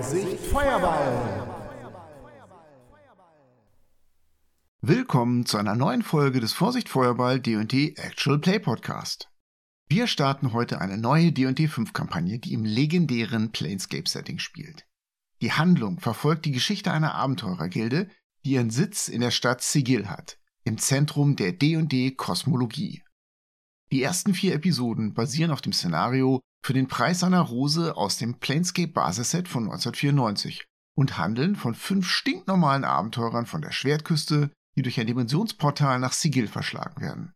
Vorsicht, Feuerball! Willkommen zu einer neuen Folge des Vorsicht Feuerball D&D Actual Play Podcast. Wir starten heute eine neue D&D 5 Kampagne, die im legendären Planescape Setting spielt. Die Handlung verfolgt die Geschichte einer Abenteurergilde, die ihren Sitz in der Stadt Sigil hat, im Zentrum der D&D Kosmologie. Die ersten vier Episoden basieren auf dem Szenario für den Preis einer Rose aus dem Planescape Basisset von 1994 und handeln von fünf stinknormalen Abenteurern von der Schwertküste, die durch ein Dimensionsportal nach Sigil verschlagen werden.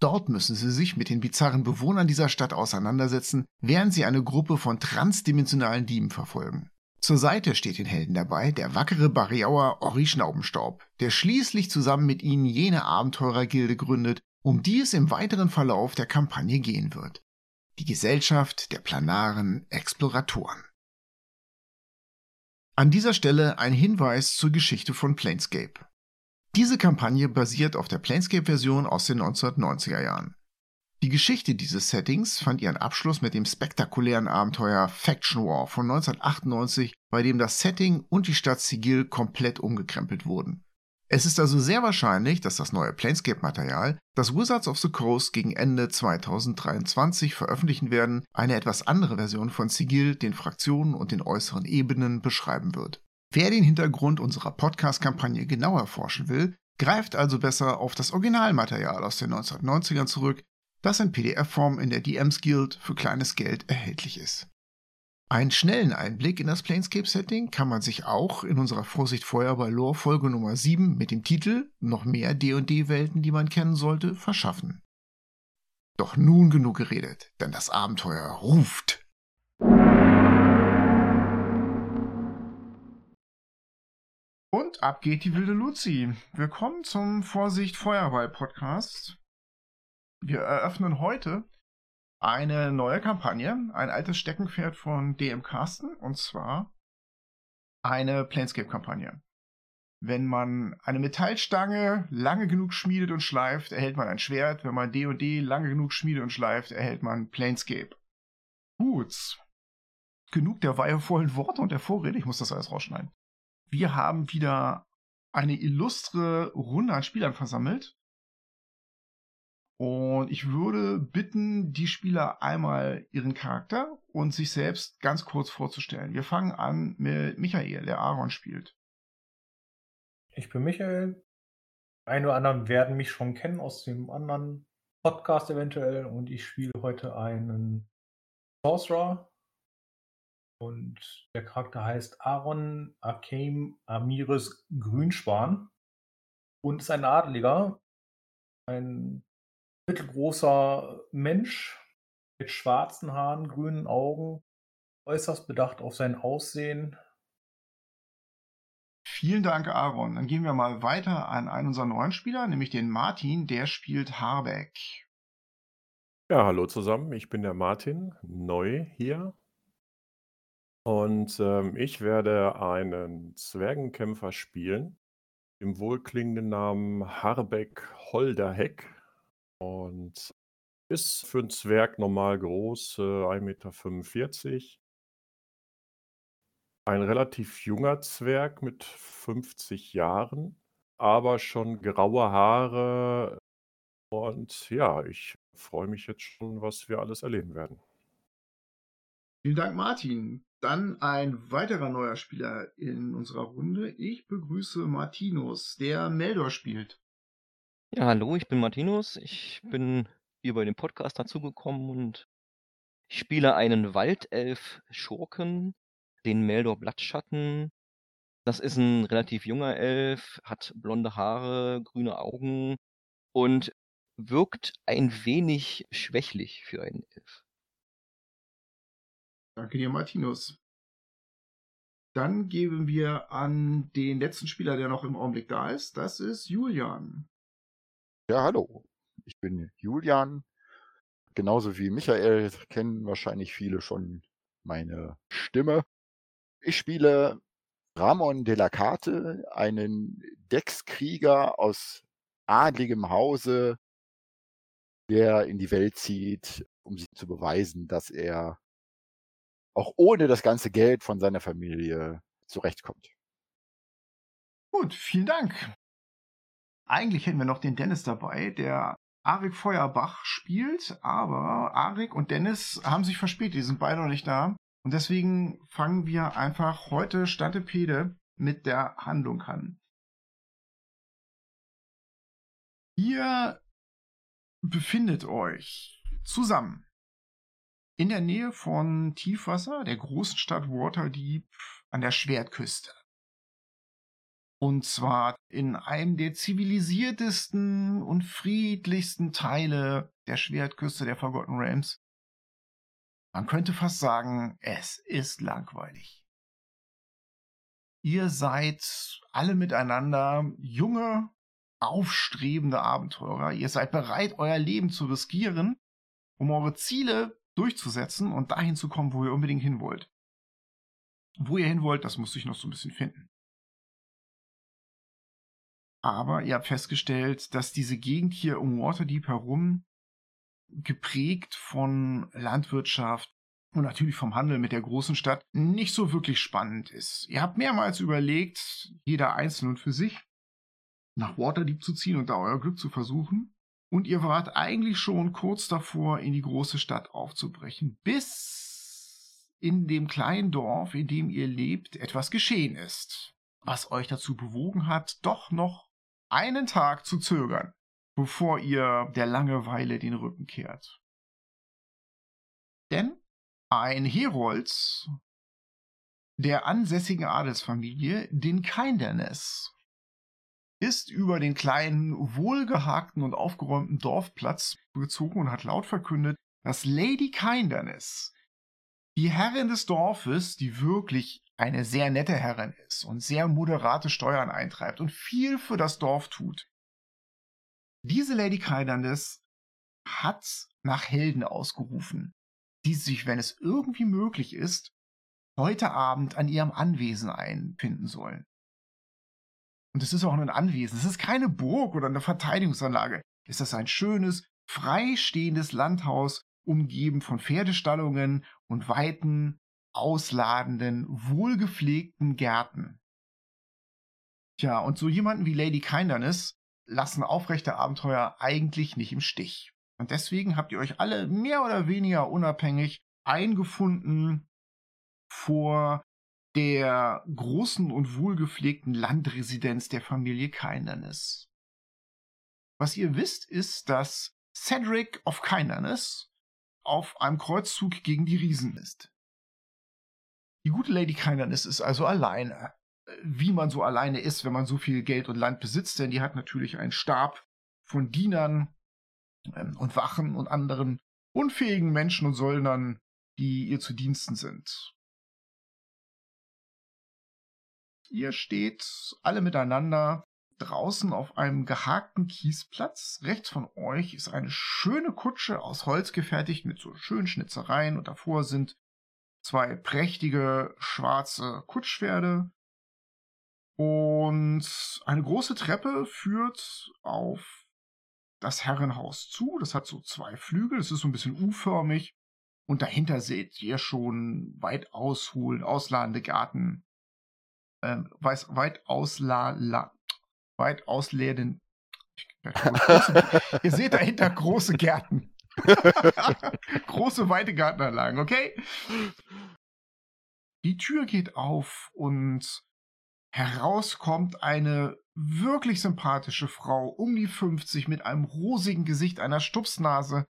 Dort müssen sie sich mit den bizarren Bewohnern dieser Stadt auseinandersetzen, während sie eine Gruppe von transdimensionalen Dieben verfolgen. Zur Seite steht den Helden dabei der wackere Bariauer Ori Schnaubenstaub, der schließlich zusammen mit ihnen jene Abenteurergilde gründet, um die es im weiteren Verlauf der Kampagne gehen wird. Die Gesellschaft der planaren Exploratoren. An dieser Stelle ein Hinweis zur Geschichte von Planescape. Diese Kampagne basiert auf der Planescape-Version aus den 1990er Jahren. Die Geschichte dieses Settings fand ihren Abschluss mit dem spektakulären Abenteuer Faction War von 1998, bei dem das Setting und die Stadt Sigil komplett umgekrempelt wurden. Es ist also sehr wahrscheinlich, dass das neue Planescape-Material, das Wizards of the Coast gegen Ende 2023 veröffentlichen werden, eine etwas andere Version von Sigil, den Fraktionen und den äußeren Ebenen beschreiben wird. Wer den Hintergrund unserer Podcast-Kampagne genauer erforschen will, greift also besser auf das Originalmaterial aus den 1990ern zurück, das in PDF-Form in der DMs Guild für kleines Geld erhältlich ist. Einen schnellen Einblick in das Planescape-Setting kann man sich auch in unserer Vorsicht vorher bei Lore Folge Nummer 7 mit dem Titel Noch mehr D&D-Welten, die man kennen sollte, verschaffen. Doch nun genug geredet, denn das Abenteuer ruft. Und ab geht die wilde Luzi. Willkommen zum Vorsicht Feuerball Podcast. Wir eröffnen heute eine neue Kampagne, ein altes Steckenpferd von DM Carsten, und zwar eine Planescape-Kampagne. Wenn man eine Metallstange lange genug schmiedet und schleift, erhält man ein Schwert. Wenn man D&D lange genug schmiedet und schleift, erhält man Planescape. Gut. Genug der weihevollen Worte und der Vorrede. Ich muss das alles rausschneiden. Wir haben wieder eine illustre Runde an Spielern versammelt. Und ich würde bitten, die Spieler einmal ihren Charakter und sich selbst ganz kurz vorzustellen. Wir fangen an mit Michael, der Aaron spielt. Ich bin Michael. Ein oder anderen werden mich schon kennen aus dem anderen Podcast eventuell und ich spiele heute einen Sorcerer und der Charakter heißt Aaron Akeem Amiris Grünspan und ist ein Adeliger, ein mittelgroßer Mensch mit schwarzen Haaren, grünen Augen, äußerst bedacht auf sein Aussehen. Vielen Dank, Aaron. Dann gehen wir mal weiter an einen unserer neuen Spieler, nämlich den Martin, der spielt Harbeck. Ja, hallo zusammen, ich bin der Martin, neu hier. Und ähm, ich werde einen Zwergenkämpfer spielen, im wohlklingenden Namen Harbeck Holderheck. Und ist für einen Zwerg normal groß, äh, 1,45 Meter. Ein relativ junger Zwerg mit 50 Jahren, aber schon graue Haare. Und ja, ich freue mich jetzt schon, was wir alles erleben werden. Vielen Dank, Martin. Dann ein weiterer neuer Spieler in unserer Runde. Ich begrüße Martinus, der Meldor spielt. Ja, hallo, ich bin Martinus. Ich bin über den Podcast dazugekommen und ich spiele einen Waldelf-Schurken, den Meldor Blattschatten. Das ist ein relativ junger Elf, hat blonde Haare, grüne Augen und wirkt ein wenig schwächlich für einen Elf. Danke dir, Martinus. Dann geben wir an den letzten Spieler, der noch im Augenblick da ist. Das ist Julian. Ja, hallo. Ich bin Julian. Genauso wie Michael kennen wahrscheinlich viele schon meine Stimme. Ich spiele Ramon de la Carte, einen Deckskrieger aus adligem Hause, der in die Welt zieht, um sich zu beweisen, dass er auch ohne das ganze Geld von seiner Familie zurechtkommt. Gut, vielen Dank. Eigentlich hätten wir noch den Dennis dabei, der Arik Feuerbach spielt, aber Arik und Dennis haben sich verspätet, die sind beide noch nicht da. Und deswegen fangen wir einfach heute Stantepede mit der Handlung an. Ihr befindet euch zusammen in der Nähe von Tiefwasser, der großen Stadt Waterdeep an der Schwertküste. Und zwar in einem der zivilisiertesten und friedlichsten Teile der Schwertküste der Forgotten Realms. Man könnte fast sagen, es ist langweilig. Ihr seid alle miteinander junge, aufstrebende Abenteurer. Ihr seid bereit, euer Leben zu riskieren, um eure Ziele durchzusetzen und dahin zu kommen, wo ihr unbedingt hin wollt. Wo ihr hin wollt, das muss sich noch so ein bisschen finden. Aber ihr habt festgestellt, dass diese Gegend hier um Waterdeep herum geprägt von Landwirtschaft und natürlich vom Handel mit der großen Stadt nicht so wirklich spannend ist. Ihr habt mehrmals überlegt, jeder einzeln und für sich, nach Waterdeep zu ziehen und da euer Glück zu versuchen. Und ihr wart eigentlich schon kurz davor, in die große Stadt aufzubrechen, bis in dem kleinen Dorf, in dem ihr lebt, etwas geschehen ist, was euch dazu bewogen hat, doch noch einen Tag zu zögern, bevor ihr der Langeweile den Rücken kehrt. Denn ein Herold der ansässigen Adelsfamilie, den Kindernes, ist über den kleinen, wohlgehakten und aufgeräumten Dorfplatz gezogen und hat laut verkündet, dass Lady Kinderness, die Herrin des Dorfes, die wirklich eine sehr nette Herrin ist und sehr moderate Steuern eintreibt und viel für das Dorf tut. Diese Lady Kinderness hat nach Helden ausgerufen, die sich, wenn es irgendwie möglich ist, heute Abend an ihrem Anwesen einfinden sollen. Und es ist auch ein Anwesen. Es ist keine Burg oder eine Verteidigungsanlage. Es ist ein schönes, freistehendes Landhaus, umgeben von Pferdestallungen und weiten, ausladenden, wohlgepflegten Gärten. Tja, und so jemanden wie Lady Kinderness lassen aufrechte Abenteuer eigentlich nicht im Stich. Und deswegen habt ihr euch alle mehr oder weniger unabhängig eingefunden vor der großen und wohlgepflegten Landresidenz der Familie Kinderness. Was ihr wisst, ist, dass Cedric of Kinderness auf einem Kreuzzug gegen die Riesen ist. Die gute Lady Kinderness ist also alleine. Wie man so alleine ist, wenn man so viel Geld und Land besitzt, denn die hat natürlich einen Stab von Dienern ähm, und Wachen und anderen unfähigen Menschen und Söldnern, die ihr zu Diensten sind. Ihr steht alle miteinander draußen auf einem gehakten Kiesplatz. Rechts von euch ist eine schöne Kutsche aus Holz gefertigt mit so schönen Schnitzereien und davor sind zwei prächtige schwarze Kutschpferde. Und eine große Treppe führt auf das Herrenhaus zu. Das hat so zwei Flügel, es ist so ein bisschen U-förmig. Und dahinter seht ihr schon weit ausholend, ausladende Garten ähm, weiß, weit ausla, la, weit ausleeren. Ihr seht dahinter große Gärten. große, weite Gartenanlagen, okay? Die Tür geht auf und heraus kommt eine wirklich sympathische Frau, um die 50, mit einem rosigen Gesicht, einer Stupsnase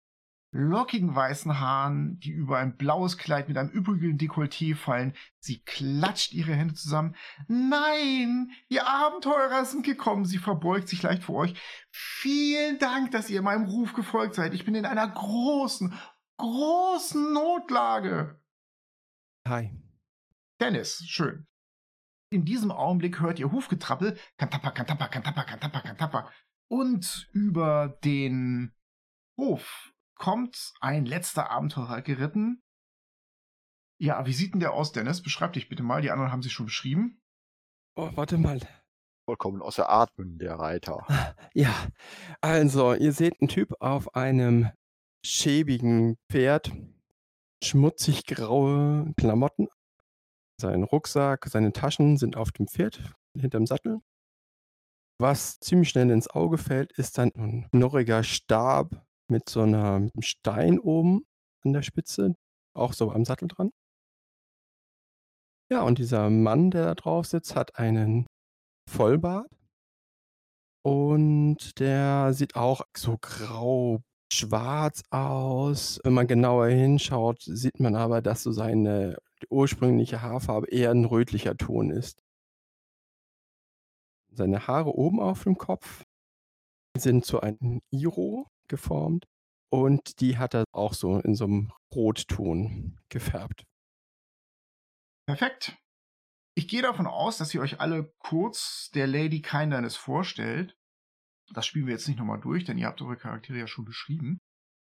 lockigen weißen Haaren, die über ein blaues Kleid mit einem übrigen Dekolleté fallen. Sie klatscht ihre Hände zusammen. Nein, ihr Abenteurer sind gekommen. Sie verbeugt sich leicht vor euch. Vielen Dank, dass ihr meinem Ruf gefolgt seid. Ich bin in einer großen, großen Notlage. Hi. Dennis, schön. In diesem Augenblick hört ihr Hufgetrappel. Kantappa, kantappa, kantappa, kantappa, kantappa. Und über den Hof kommt ein letzter Abenteurer geritten. Ja, wie sieht denn der aus, Dennis? Beschreib dich bitte mal. Die anderen haben sich schon beschrieben. Oh, warte mal. Vollkommen außer Atmen, der Reiter. Ja, also, ihr seht einen Typ auf einem schäbigen Pferd. schmutzig graue Klamotten. Sein Rucksack, seine Taschen sind auf dem Pferd, hinterm Sattel. Was ziemlich schnell ins Auge fällt, ist dann ein knorriger Stab mit so einem Stein oben an der Spitze, auch so am Sattel dran. Ja, und dieser Mann, der da drauf sitzt, hat einen Vollbart. Und der sieht auch so grau-schwarz aus. Wenn man genauer hinschaut, sieht man aber, dass so seine ursprüngliche Haarfarbe eher ein rötlicher Ton ist. Seine Haare oben auf dem Kopf sind zu einem Iro geformt und die hat er auch so in so einem Rotton gefärbt. Perfekt. Ich gehe davon aus, dass ihr euch alle kurz der Lady Kindness vorstellt. Das spielen wir jetzt nicht nochmal durch, denn ihr habt eure Charaktere ja schon beschrieben.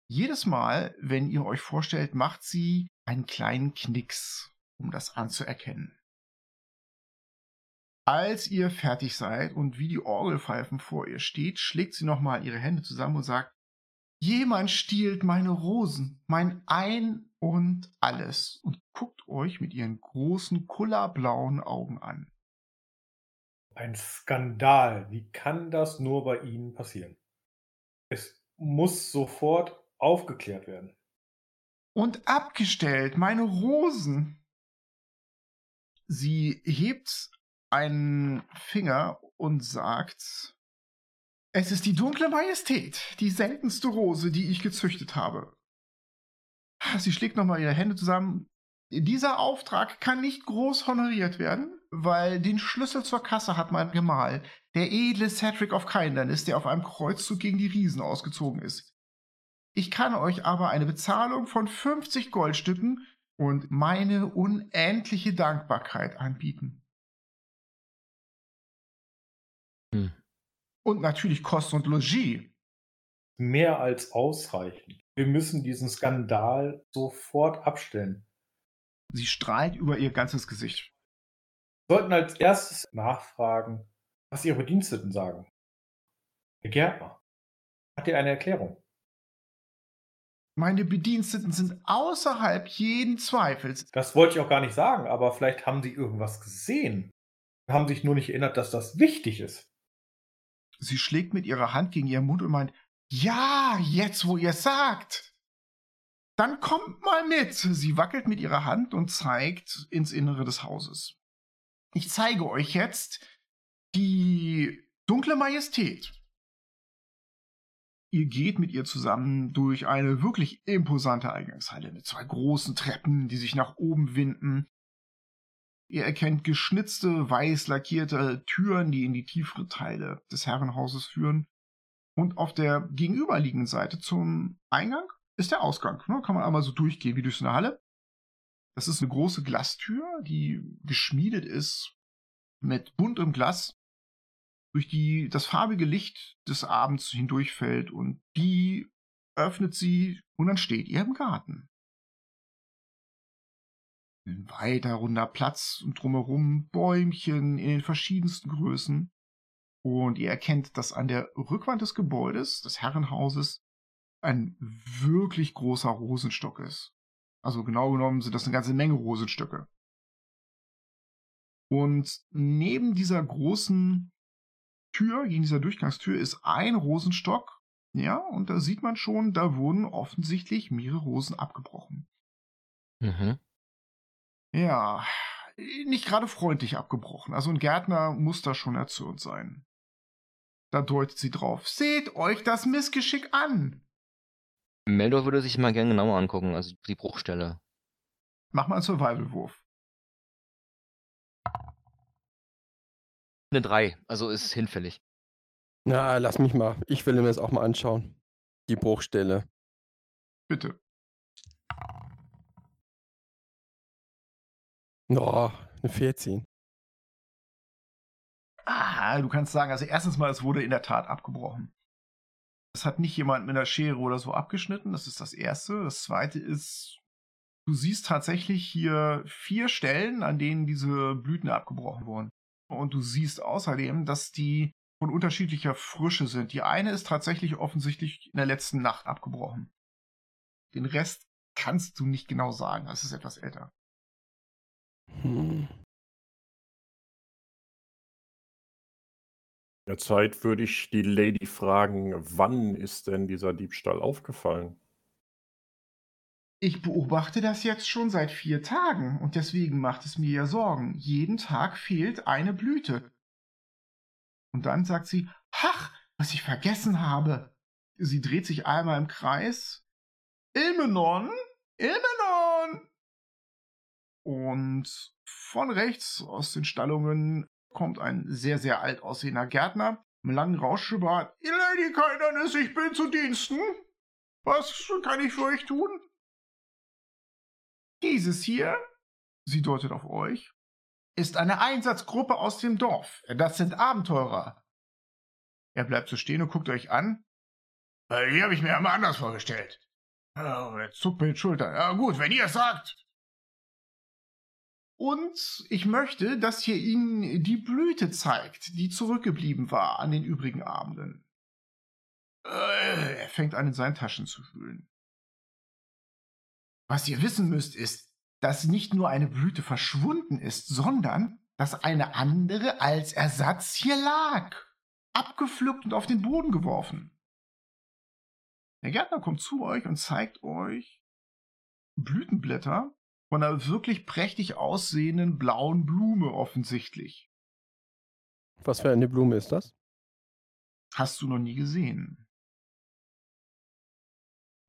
Jedes Mal, wenn ihr euch vorstellt, macht sie einen kleinen Knicks, um das anzuerkennen. Als ihr fertig seid und wie die Orgelpfeifen vor ihr steht, schlägt sie nochmal ihre Hände zusammen und sagt, Jemand stiehlt meine Rosen, mein Ein und alles und guckt euch mit ihren großen, kullerblauen Augen an. Ein Skandal. Wie kann das nur bei Ihnen passieren? Es muss sofort aufgeklärt werden. Und abgestellt, meine Rosen. Sie hebt einen Finger und sagt, es ist die dunkle Majestät, die seltenste Rose, die ich gezüchtet habe. Sie schlägt nochmal ihre Hände zusammen. Dieser Auftrag kann nicht groß honoriert werden, weil den Schlüssel zur Kasse hat mein Gemahl, der edle Cedric of Kindness, der auf einem Kreuzzug gegen die Riesen ausgezogen ist. Ich kann euch aber eine Bezahlung von 50 Goldstücken und meine unendliche Dankbarkeit anbieten. Hm. Und natürlich Kost und Logis. Mehr als ausreichend. Wir müssen diesen Skandal sofort abstellen. Sie strahlt über ihr ganzes Gesicht. Wir sollten als erstes nachfragen, was Ihre Bediensteten sagen. Herr Gärtner, hat er eine Erklärung? Meine Bediensteten sind außerhalb jeden Zweifels. Das wollte ich auch gar nicht sagen, aber vielleicht haben Sie irgendwas gesehen. Haben sich nur nicht erinnert, dass das wichtig ist. Sie schlägt mit ihrer Hand gegen ihren Mund und meint, ja, jetzt wo ihr sagt. Dann kommt mal mit. Sie wackelt mit ihrer Hand und zeigt ins Innere des Hauses. Ich zeige euch jetzt die dunkle Majestät. Ihr geht mit ihr zusammen durch eine wirklich imposante Eingangshalle mit zwei großen Treppen, die sich nach oben winden. Ihr erkennt geschnitzte, weiß lackierte Türen, die in die tiefere Teile des Herrenhauses führen. Und auf der gegenüberliegenden Seite zum Eingang ist der Ausgang. Ne? Kann man einmal so durchgehen wie durch so eine Halle. Das ist eine große Glastür, die geschmiedet ist mit buntem Glas, durch die das farbige Licht des Abends hindurchfällt und die öffnet sie und dann steht ihr im Garten. Ein weiter runder Platz und drumherum Bäumchen in den verschiedensten Größen. Und ihr erkennt, dass an der Rückwand des Gebäudes, des Herrenhauses, ein wirklich großer Rosenstock ist. Also genau genommen sind das eine ganze Menge Rosenstöcke. Und neben dieser großen Tür, gegen dieser Durchgangstür, ist ein Rosenstock. Ja, und da sieht man schon, da wurden offensichtlich mehrere Rosen abgebrochen. Mhm. Ja, nicht gerade freundlich abgebrochen. Also ein Gärtner muss da schon erzürnt sein. Da deutet sie drauf. Seht euch das Missgeschick an. Meldor würde sich mal gerne genauer angucken, also die Bruchstelle. Mach mal einen Survival-Wurf. Eine 3, also ist hinfällig. Na, lass mich mal. Ich will mir das auch mal anschauen. Die Bruchstelle. Bitte. Oh, eine 14. Ah, du kannst sagen, also erstens mal, es wurde in der Tat abgebrochen. Es hat nicht jemand mit einer Schere oder so abgeschnitten, das ist das Erste. Das Zweite ist, du siehst tatsächlich hier vier Stellen, an denen diese Blüten abgebrochen wurden. Und du siehst außerdem, dass die von unterschiedlicher Frische sind. Die eine ist tatsächlich offensichtlich in der letzten Nacht abgebrochen. Den Rest kannst du nicht genau sagen. Es ist etwas älter. In der Zeit würde ich die Lady fragen, wann ist denn dieser Diebstahl aufgefallen? Ich beobachte das jetzt schon seit vier Tagen und deswegen macht es mir ja Sorgen. Jeden Tag fehlt eine Blüte. Und dann sagt sie, ach, was ich vergessen habe. Sie dreht sich einmal im Kreis. Ilmenon, Ilmenon! Und von rechts aus den Stallungen kommt ein sehr, sehr alt aussehender Gärtner mit langen Rauschebart. Lady Kainernis, ich bin zu Diensten. Was kann ich für euch tun? Dieses hier, sie deutet auf euch, ist eine Einsatzgruppe aus dem Dorf. Das sind Abenteurer. Er bleibt so stehen und guckt euch an. Äh, die habe ich mir einmal anders vorgestellt. Oh, er zuckt mit den Schultern. Ja, gut, wenn ihr es sagt. Und ich möchte, dass ihr ihnen die Blüte zeigt, die zurückgeblieben war an den übrigen Abenden. Äh, er fängt an, in seinen Taschen zu wühlen. Was ihr wissen müsst, ist, dass nicht nur eine Blüte verschwunden ist, sondern dass eine andere als Ersatz hier lag, abgepflückt und auf den Boden geworfen. Der Gärtner kommt zu euch und zeigt euch Blütenblätter von einer wirklich prächtig aussehenden blauen Blume offensichtlich. Was für eine Blume ist das? Hast du noch nie gesehen.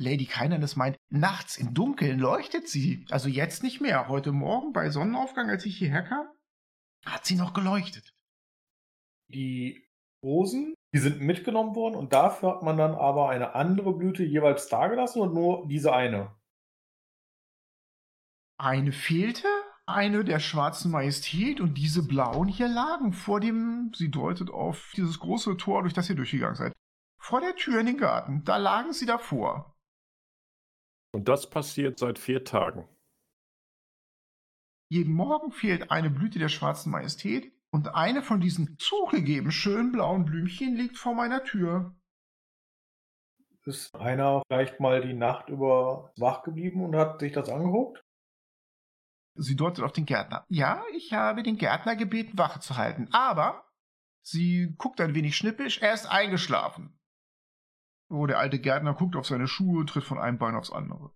Lady Keinernes meint, nachts im Dunkeln leuchtet sie. Also jetzt nicht mehr. Heute Morgen bei Sonnenaufgang, als ich hierher kam, hat sie noch geleuchtet. Die Rosen, die sind mitgenommen worden und dafür hat man dann aber eine andere Blüte jeweils dagelassen und nur diese eine. Eine fehlte, eine der schwarzen Majestät und diese blauen hier lagen vor dem, sie deutet auf dieses große Tor, durch das ihr durchgegangen seid. Vor der Tür in den Garten, da lagen sie davor. Und das passiert seit vier Tagen. Jeden Morgen fehlt eine Blüte der schwarzen Majestät und eine von diesen zugegeben schönen blauen Blümchen liegt vor meiner Tür. Ist einer vielleicht mal die Nacht über wach geblieben und hat sich das angeguckt? Sie deutet auf den Gärtner. Ja, ich habe den Gärtner gebeten, Wache zu halten, aber sie guckt ein wenig schnippisch, er ist eingeschlafen. Oh, der alte Gärtner guckt auf seine Schuhe, tritt von einem Bein aufs andere.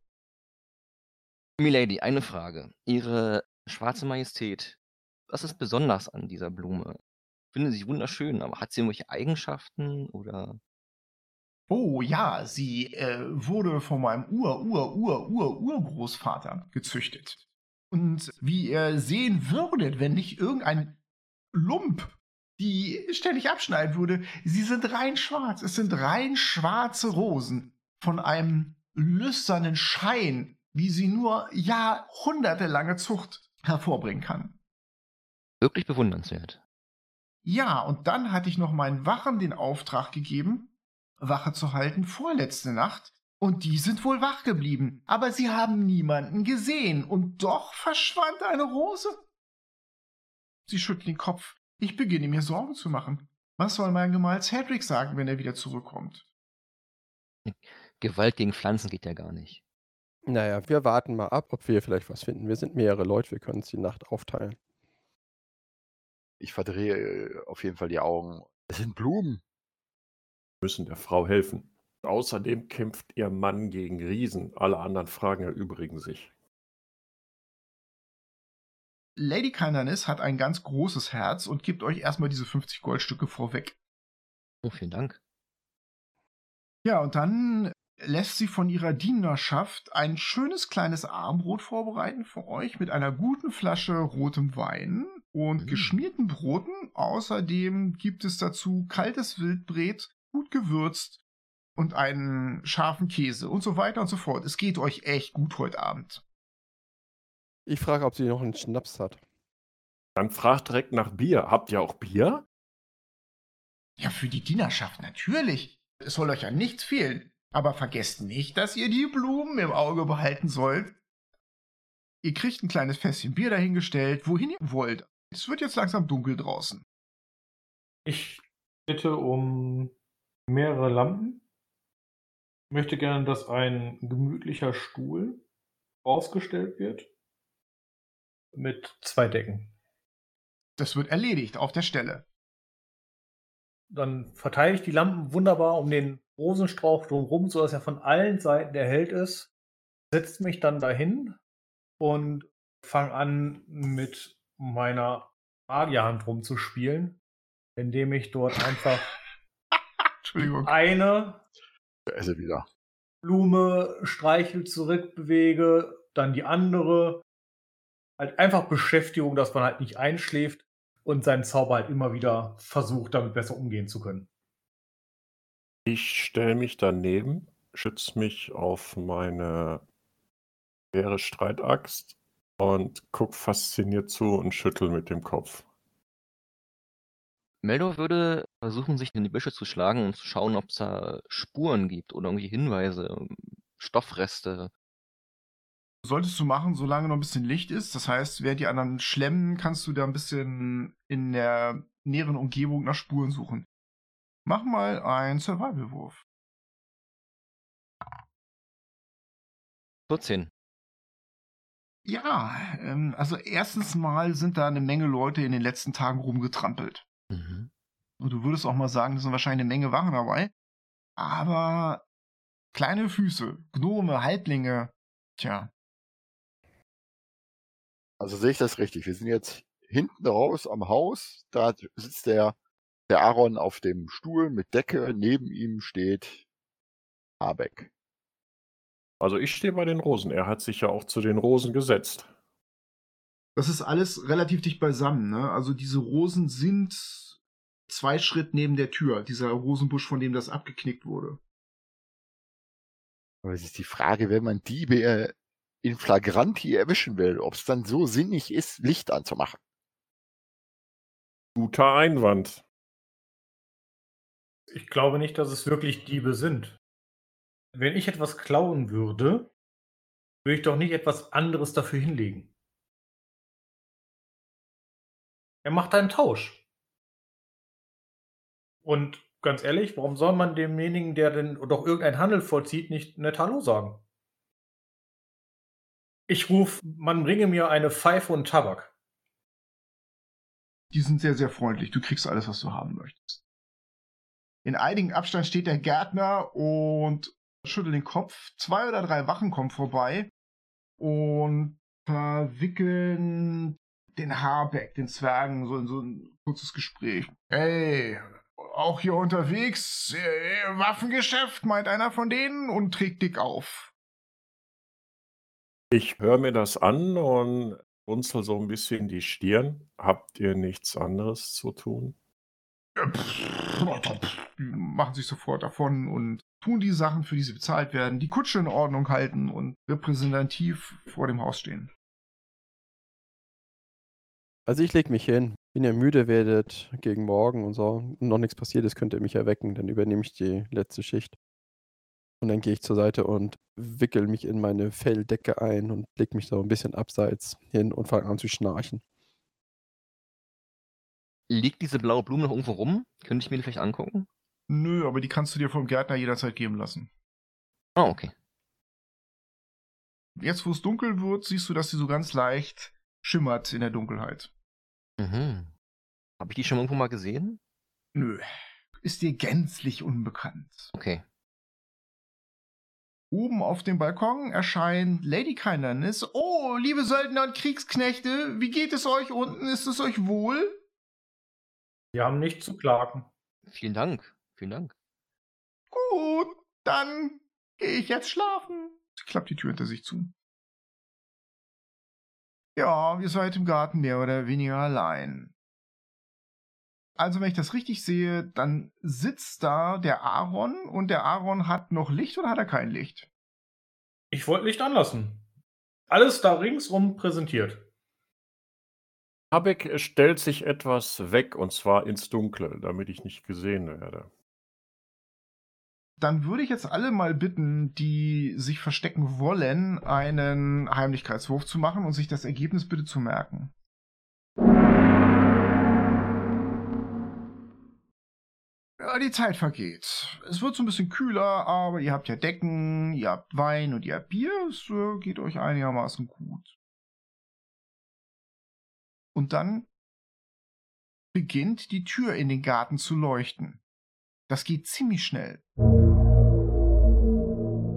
Milady, eine Frage. Ihre schwarze Majestät, was ist besonders an dieser Blume? Ich finde sie wunderschön, aber hat sie irgendwelche Eigenschaften oder? Oh ja, sie äh, wurde von meinem Ur, Ur, Ur, Ur, Urgroßvater gezüchtet. Und wie ihr sehen würdet, wenn nicht irgendein Lump die ständig abschneiden würde. Sie sind rein schwarz. Es sind rein schwarze Rosen von einem lüsternen Schein, wie sie nur jahrhundertelange Zucht hervorbringen kann. Wirklich bewundernswert. Ja, und dann hatte ich noch meinen Wachen den Auftrag gegeben, Wache zu halten vorletzte Nacht, und die sind wohl wach geblieben, aber sie haben niemanden gesehen, und doch verschwand eine Rose. Sie schüttelt den Kopf. Ich beginne mir Sorgen zu machen. Was soll mein Gemahl Cedric sagen, wenn er wieder zurückkommt? Gewalt gegen Pflanzen geht ja gar nicht. Naja, wir warten mal ab, ob wir vielleicht was finden. Wir sind mehrere Leute, wir können uns die Nacht aufteilen. Ich verdrehe äh, auf jeden Fall die Augen. Es sind Blumen. Wir müssen der Frau helfen. Außerdem kämpft ihr Mann gegen Riesen. Alle anderen Fragen erübrigen sich. Lady Kindernis hat ein ganz großes Herz und gibt euch erstmal diese 50 Goldstücke vorweg. Oh, vielen Dank. Ja, und dann lässt sie von ihrer Dienerschaft ein schönes kleines Armbrot vorbereiten für euch mit einer guten Flasche rotem Wein und Mm. geschmierten Broten. Außerdem gibt es dazu kaltes Wildbret, gut gewürzt und einen scharfen Käse und so weiter und so fort. Es geht euch echt gut heute Abend. Ich frage, ob sie noch einen Schnaps hat. Dann fragt direkt nach Bier. Habt ihr auch Bier? Ja, für die Dienerschaft natürlich. Es soll euch an nichts fehlen. Aber vergesst nicht, dass ihr die Blumen im Auge behalten sollt. Ihr kriegt ein kleines Fässchen Bier dahingestellt, wohin ihr wollt. Es wird jetzt langsam dunkel draußen. Ich bitte um mehrere Lampen. Möchte gerne, dass ein gemütlicher Stuhl ausgestellt wird. Mit zwei Decken. Das wird erledigt auf der Stelle. Dann verteile ich die Lampen wunderbar um den Rosenstrauch drumherum, sodass er von allen Seiten erhellt ist. Setze mich dann dahin und fange an, mit meiner Magierhand rumzuspielen, indem ich dort einfach eine Er wieder. Blume streichelt zurückbewege, dann die andere. Halt einfach Beschäftigung, dass man halt nicht einschläft und seinen Zauber halt immer wieder versucht, damit besser umgehen zu können. Ich stelle mich daneben, schütze mich auf meine schwere Streitaxt und guck fasziniert zu und schüttel mit dem Kopf. Meldor würde versuchen, sich in die Büsche zu schlagen und zu schauen, ob es da Spuren gibt oder irgendwie Hinweise, ähm, Stoffreste. Solltest du machen, solange noch ein bisschen Licht ist. Das heißt, während die anderen schlemmen, kannst du da ein bisschen in der näheren Umgebung nach Spuren suchen. Mach mal einen Survival-Wurf. 14. Ja, ähm, also erstens mal sind da eine Menge Leute in den letzten Tagen rumgetrampelt. Mhm. Und du würdest auch mal sagen, da sind wahrscheinlich eine Menge Wachen dabei. Aber kleine Füße, Gnome, Halblinge, tja, Also sehe ich das richtig. Wir sind jetzt hinten raus am Haus. Da sitzt der, der Aaron auf dem Stuhl mit Decke. Neben ihm steht Habeck. Also ich stehe bei den Rosen. Er hat sich ja auch zu den Rosen gesetzt. Das ist alles relativ dicht beisammen, ne? Also diese Rosen sind zwei Schritt neben der Tür, dieser Rosenbusch, von dem das abgeknickt wurde. Aber es ist die Frage, wenn man Diebe in Flagranti erwischen will, ob es dann so sinnig ist, Licht anzumachen. Guter Einwand. Ich glaube nicht, dass es wirklich Diebe sind. Wenn ich etwas klauen würde, würde ich doch nicht etwas anderes dafür hinlegen. Er macht einen Tausch. Und ganz ehrlich, warum soll man demjenigen, der denn doch irgendeinen Handel vollzieht, nicht nett Hallo sagen? Ich ruf, man bringe mir eine Pfeife und Tabak. Die sind sehr, sehr freundlich. Du kriegst alles, was du haben möchtest. In einigen Abstand steht der Gärtner und schüttelt den Kopf. Zwei oder drei Wachen kommen vorbei und verwickeln den Haarbeck, den Zwergen, so in so ein kurzes Gespräch. Hey, auch hier unterwegs, äh, Waffengeschäft, meint einer von denen und trägt dick auf. Ich höre mir das an und runzel so ein bisschen die Stirn. Habt ihr nichts anderes zu tun? Äh, Die machen sich sofort davon und tun die Sachen, für die sie bezahlt werden, die Kutsche in Ordnung halten und repräsentativ vor dem Haus stehen. Also ich leg mich hin. Wenn ihr müde werdet gegen morgen und so und noch nichts passiert ist, könnt ihr mich erwecken. Dann übernehme ich die letzte Schicht. Und dann gehe ich zur Seite und wickel mich in meine Felldecke ein und leg mich so ein bisschen abseits hin und fange an zu schnarchen. Liegt diese blaue Blume noch irgendwo rum? Könnte ich mir die vielleicht angucken? Nö, aber die kannst du dir vom Gärtner jederzeit geben lassen. Ah, okay. Jetzt, wo es dunkel wird, siehst du, dass sie so ganz leicht schimmert in der Dunkelheit. Mhm. Habe ich die schon irgendwo mal gesehen? Nö, ist dir gänzlich unbekannt. Okay. Oben auf dem Balkon erscheint Lady Kindness. Oh, liebe Söldner und Kriegsknechte, wie geht es euch unten? Ist es euch wohl? Wir haben nichts zu klagen. Vielen Dank. Vielen Dank. Gut, dann gehe ich jetzt schlafen. Sie klappt die Tür hinter sich zu. Ja, ihr seid im Garten mehr oder weniger allein. Also, wenn ich das richtig sehe, dann sitzt da der Aaron und der Aaron hat noch Licht oder hat er kein Licht? Ich wollte Licht anlassen. Alles da ringsrum präsentiert. Habeck stellt sich etwas weg und zwar ins Dunkle, damit ich nicht gesehen werde. Dann würde ich jetzt alle mal bitten, die sich verstecken wollen, einen Heimlichkeitswurf zu machen und sich das Ergebnis bitte zu merken. Äh, Die Zeit vergeht. Es wird so ein bisschen kühler, aber ihr habt ja Decken, ihr habt Wein und ihr habt Bier. Es äh, geht euch einigermaßen gut. Und dann beginnt die Tür in den Garten zu leuchten. Das geht ziemlich schnell.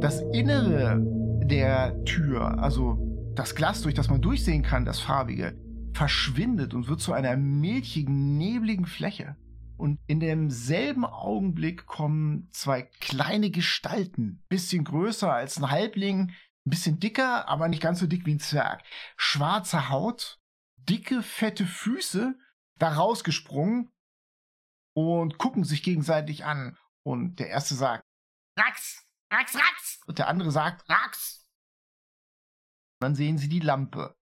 Das Innere der Tür, also das Glas, durch das man durchsehen kann, das farbige, verschwindet und wird zu einer milchigen, nebligen Fläche. Und in demselben Augenblick kommen zwei kleine Gestalten, bisschen größer als ein Halbling, ein bisschen dicker, aber nicht ganz so dick wie ein Zwerg. Schwarze Haut, dicke, fette Füße, da rausgesprungen und gucken sich gegenseitig an. Und der erste sagt, Rax, Rax, Rax. Und der andere sagt, Rax. Dann sehen sie die Lampe.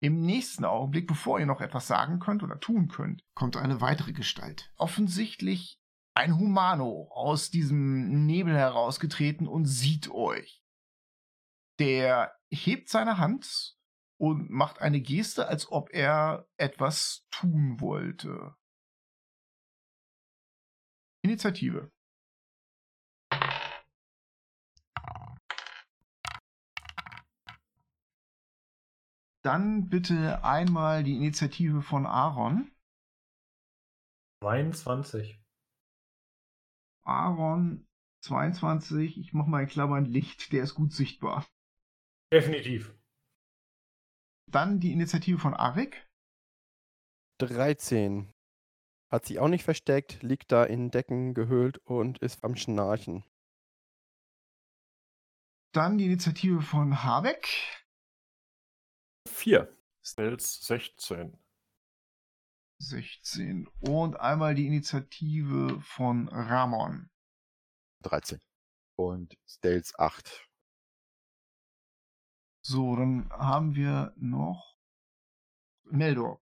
Im nächsten Augenblick, bevor ihr noch etwas sagen könnt oder tun könnt, kommt eine weitere Gestalt. Offensichtlich ein Humano aus diesem Nebel herausgetreten und sieht euch. Der hebt seine Hand und macht eine Geste, als ob er etwas tun wollte. Initiative. Dann bitte einmal die Initiative von Aaron. 22. Aaron 22, ich mach mal in Klammern Licht, der ist gut sichtbar. Definitiv. Dann die Initiative von Arik. 13. Hat sich auch nicht versteckt, liegt da in Decken gehüllt und ist am Schnarchen. Dann die Initiative von Habeck. 4. Stealth 16. 16. Und einmal die Initiative von Ramon. 13. Und Stales 8. So, dann haben wir noch Meldor.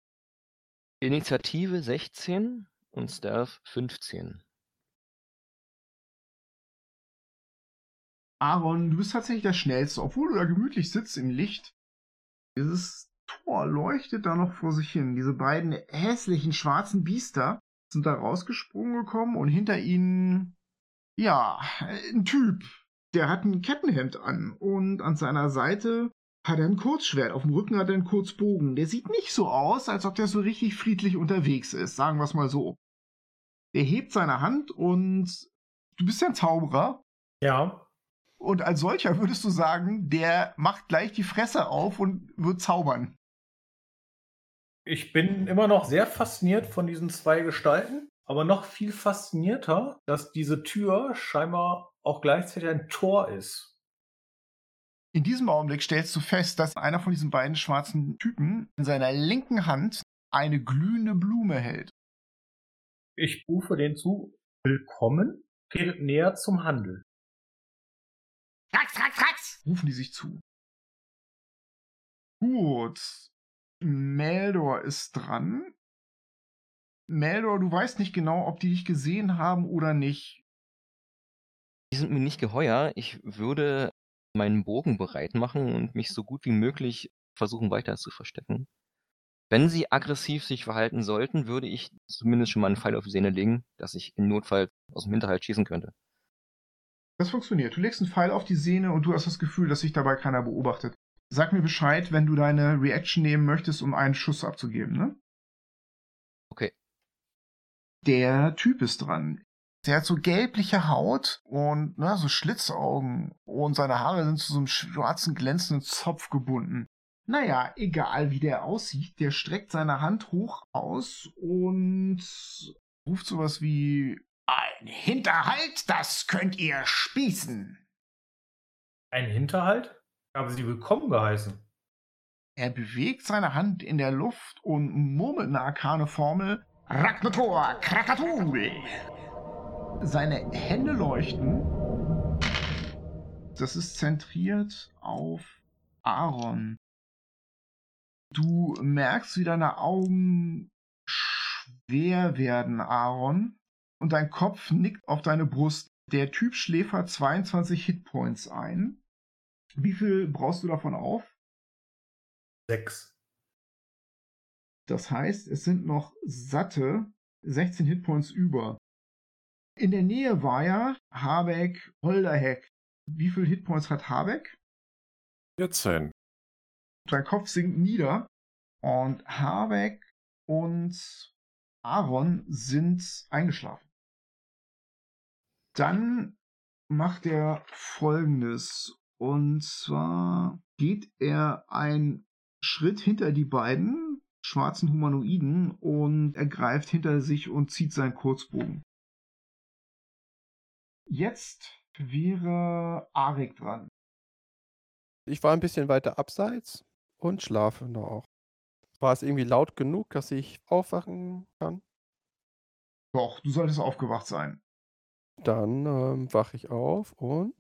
Initiative 16 und Stealth 15. Aaron, du bist tatsächlich der Schnellste, obwohl du da gemütlich sitzt im Licht. Dieses Tor leuchtet da noch vor sich hin. Diese beiden hässlichen schwarzen Biester sind da rausgesprungen gekommen und hinter ihnen, ja, ein Typ. Der hat ein Kettenhemd an und an seiner Seite hat er ein Kurzschwert. Auf dem Rücken hat er einen Kurzbogen. Der sieht nicht so aus, als ob der so richtig friedlich unterwegs ist, sagen wir es mal so. Der hebt seine Hand und du bist ja ein Zauberer. Ja. Und als solcher würdest du sagen, der macht gleich die Fresse auf und wird zaubern. Ich bin immer noch sehr fasziniert von diesen zwei Gestalten, aber noch viel faszinierter, dass diese Tür scheinbar auch gleichzeitig ein Tor ist. In diesem Augenblick stellst du fest, dass einer von diesen beiden schwarzen Typen in seiner linken Hand eine glühende Blume hält. Ich rufe den zu, willkommen, tretet näher zum Handel. Rax, rax, rax! Rufen die sich zu. Gut. Meldor ist dran. Meldor, du weißt nicht genau, ob die dich gesehen haben oder nicht. Die sind mir nicht geheuer. Ich würde meinen Bogen bereit machen und mich so gut wie möglich versuchen weiter zu verstecken. Wenn sie aggressiv sich verhalten sollten, würde ich zumindest schon mal einen Pfeil auf die Sehne legen, dass ich im Notfall aus dem Hinterhalt schießen könnte. Das funktioniert. Du legst einen Pfeil auf die Sehne und du hast das Gefühl, dass sich dabei keiner beobachtet. Sag mir Bescheid, wenn du deine Reaction nehmen möchtest, um einen Schuss abzugeben, ne? Okay. Der Typ ist dran. Der hat so gelbliche Haut und na, so Schlitzaugen und seine Haare sind zu so einem schwarzen glänzenden Zopf gebunden. Naja, egal wie der aussieht, der streckt seine Hand hoch aus und ruft sowas wie Ein Hinterhalt, das könnt ihr spießen. Ein Hinterhalt? Ich habe sie willkommen geheißen. Er bewegt seine Hand in der Luft und murmelt eine arkane Formel. Ragnator, Krakatul. Seine Hände leuchten. Das ist zentriert auf Aaron. Du merkst, wie deine Augen schwer werden, Aaron. Und dein Kopf nickt auf deine Brust. Der Typ schläfert 22 Hitpoints ein. Wie viel brauchst du davon auf? Sechs. Das heißt, es sind noch satte 16 Hitpoints über. In der Nähe war ja Habeck, Holderheck. Wie viele Hitpoints hat Habeck? 14. Sein Kopf sinkt nieder und Habeck und Aaron sind eingeschlafen. Dann macht er folgendes. Und zwar geht er einen Schritt hinter die beiden schwarzen Humanoiden und ergreift hinter sich und zieht seinen Kurzbogen. Jetzt wäre Arik dran. Ich war ein bisschen weiter abseits und schlafe noch. War es irgendwie laut genug, dass ich aufwachen kann? Doch, du solltest aufgewacht sein. Dann ähm, wache ich auf und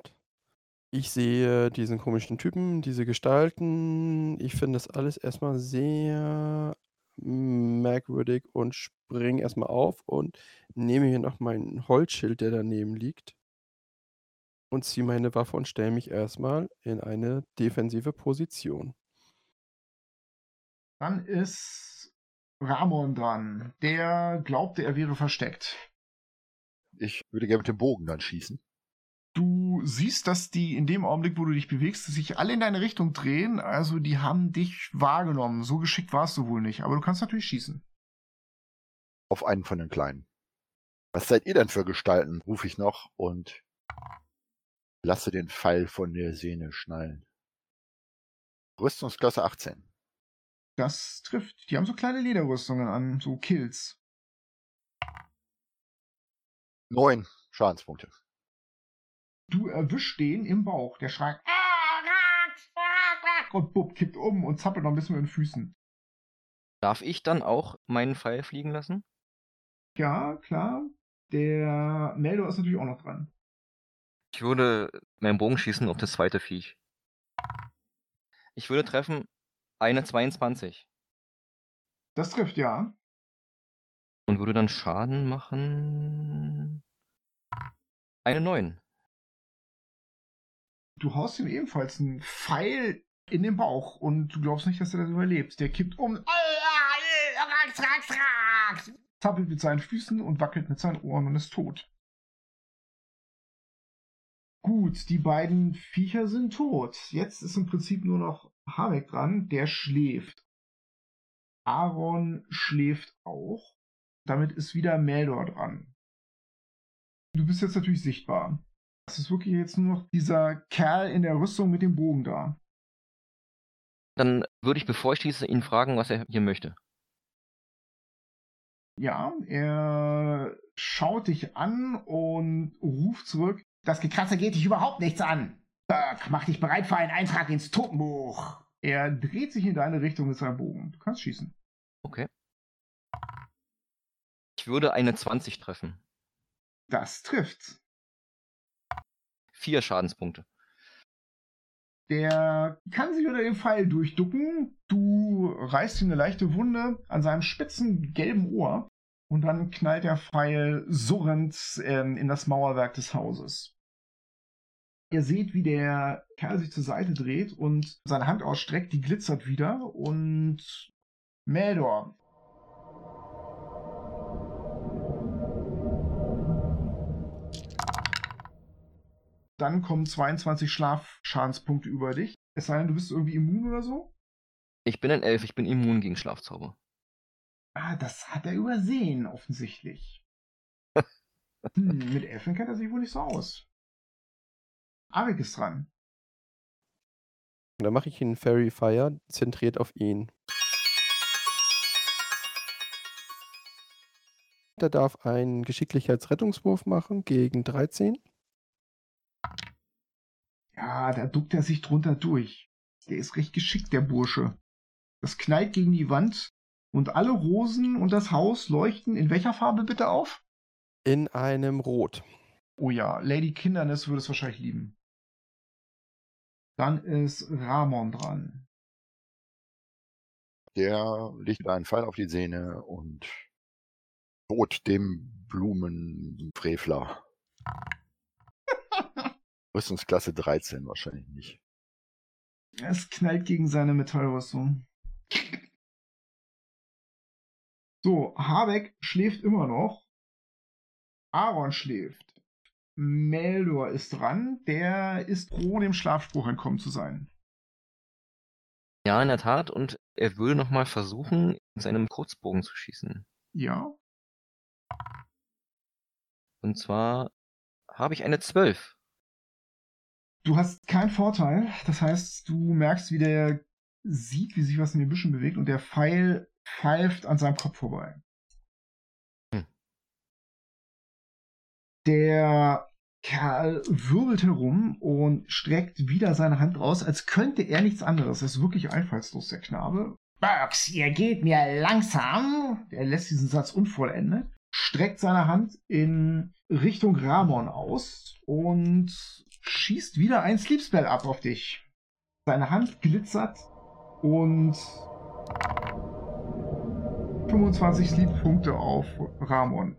ich sehe diesen komischen Typen, diese Gestalten. Ich finde das alles erstmal sehr merkwürdig und springe erstmal auf und nehme hier noch mein Holzschild, der daneben liegt und ziehe meine Waffe und stelle mich erstmal in eine defensive Position. Dann ist Ramon dran. Der glaubte, er wäre versteckt. Ich würde gerne mit dem Bogen dann schießen. Du siehst, dass die in dem Augenblick, wo du dich bewegst, sich alle in deine Richtung drehen. Also die haben dich wahrgenommen. So geschickt warst du wohl nicht. Aber du kannst natürlich schießen. Auf einen von den Kleinen. Was seid ihr denn für Gestalten? rufe ich noch und lasse den Pfeil von der Sehne schnallen. Rüstungsklasse 18. Das trifft. Die haben so kleine Lederrüstungen an, so Kills. Neun Schadenspunkte. Du erwischst den im Bauch. Der schreit. Und Bub kippt um und zappelt noch ein bisschen mit den Füßen. Darf ich dann auch meinen Pfeil fliegen lassen? Ja, klar. Der Meldor ist natürlich auch noch dran. Ich würde meinen Bogen schießen auf das zweite Viech. Ich würde treffen eine 22 Das trifft, ja. Und würde dann Schaden machen. Eine 9. Du haust ihm ebenfalls einen Pfeil in den Bauch und du glaubst nicht, dass er das überlebt. Der kippt um, zappelt mit seinen Füßen und wackelt mit seinen Ohren und ist tot. Gut, die beiden Viecher sind tot. Jetzt ist im Prinzip nur noch Hamek dran, der schläft. Aaron schläft auch. Damit ist wieder Meldor dran. Du bist jetzt natürlich sichtbar. Es ist wirklich jetzt nur noch dieser Kerl in der Rüstung mit dem Bogen da. Dann würde ich, bevor ich schieße, ihn fragen, was er hier möchte. Ja, er schaut dich an und ruft zurück. Das Gekratze geht dich überhaupt nichts an. Burke, mach dich bereit für einen Eintrag ins Totenbuch. Er dreht sich in deine Richtung mit seinem Bogen. Du kannst schießen. Okay. Ich würde eine 20 treffen. Das trifft. Vier Schadenspunkte. Der kann sich unter dem Pfeil durchducken. Du reißt ihm eine leichte Wunde an seinem spitzen gelben Ohr und dann knallt der Pfeil surrend ähm, in das Mauerwerk des Hauses. Ihr seht, wie der Kerl sich zur Seite dreht und seine Hand ausstreckt, die glitzert wieder und Meldor. Dann kommen 22 Schlafschadenspunkte über dich. Es sei denn, du bist irgendwie immun oder so. Ich bin ein Elf, ich bin immun gegen Schlafzauber. Ah, das hat er übersehen, offensichtlich. hm, mit Elfen kennt er sich wohl nicht so aus. Arik ist dran. Und dann mache ich einen Fairy Fire, zentriert auf ihn. Der darf einen Geschicklichkeitsrettungswurf machen gegen 13. Ja, da duckt er sich drunter durch. Der ist recht geschickt, der Bursche. Das knallt gegen die Wand und alle Rosen und das Haus leuchten in welcher Farbe bitte auf? In einem Rot. Oh ja, Lady Kindernis würde es wahrscheinlich lieben. Dann ist Ramon dran. Der legt einen Pfeil auf die Sehne und droht dem Blumenfrevler. Rüstungsklasse 13 wahrscheinlich nicht. Es knallt gegen seine Metallrüstung. So, Habeck schläft immer noch. Aaron schläft. Meldor ist dran. Der ist froh, dem Schlafspruch entkommen zu sein. Ja, in der Tat. Und er will nochmal versuchen, in seinem Kurzbogen zu schießen. Ja. Und zwar habe ich eine 12. Du hast keinen Vorteil. Das heißt, du merkst, wie der sieht, wie sich was in den Büschen bewegt und der Pfeil pfeift an seinem Kopf vorbei. Hm. Der Kerl wirbelt herum und streckt wieder seine Hand raus, als könnte er nichts anderes. Er ist wirklich einfallslos, der Knabe. Burks, ihr geht mir langsam. Er lässt diesen Satz unvollendet, streckt seine Hand in Richtung Ramon aus und schießt wieder ein Sleepspell ab auf dich. Seine Hand glitzert und 25 Sleep-Punkte auf Ramon.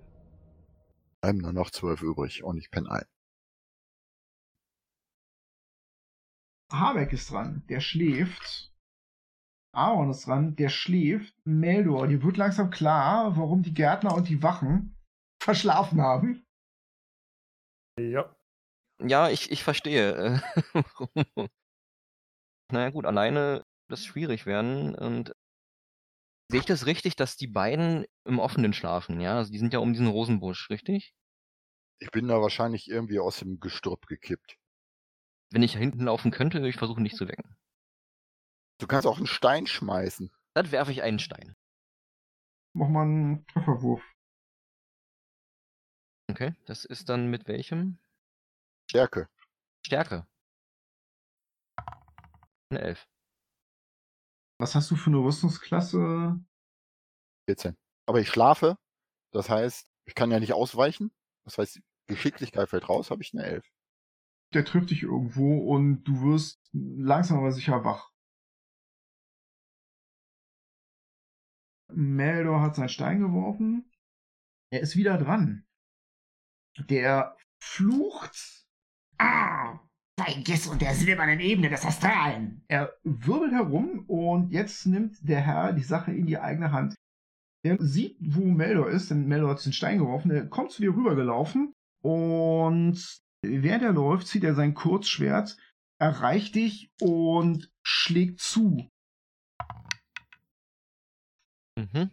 Bleiben nur noch zwölf übrig und ich penne ein. Habeck ist dran, der schläft. Aaron ist dran, der schläft. Meldor, dir wird langsam klar, warum die Gärtner und die Wachen verschlafen haben. Ja. Ja, ich, ich verstehe. äh, naja gut, alleine das schwierig werden. Und sehe ich das richtig, dass die beiden im Offenen schlafen, ja? Also die sind ja um diesen Rosenbusch, richtig? Ich bin da wahrscheinlich irgendwie aus dem Gestrüpp gekippt. Wenn ich hinten laufen könnte, würde ich versuchen, nicht zu wecken. Du kannst auch einen Stein schmeißen. Dann werfe ich einen Stein. Mach mal einen Trefferwurf. Okay, das ist dann mit welchem? Stärke. Stärke. Eine Elf. Was hast du für eine Rüstungsklasse? 14. Aber ich schlafe. Das heißt, ich kann ja nicht ausweichen. Das heißt, Geschicklichkeit fällt raus, habe ich eine 11. Der trifft dich irgendwo und du wirst langsam aber sicher wach. Meldor hat seinen Stein geworfen. Er ist wieder dran. Der flucht. Ah, Vergiss und der silbernen Ebene des Astralen. Er wirbelt herum und jetzt nimmt der Herr die Sache in die eigene Hand. Er sieht, wo Meldor ist, denn Meldor hat den Stein geworfen. Er kommt zu dir rübergelaufen und während er läuft, zieht er sein Kurzschwert, erreicht dich und schlägt zu. Mhm.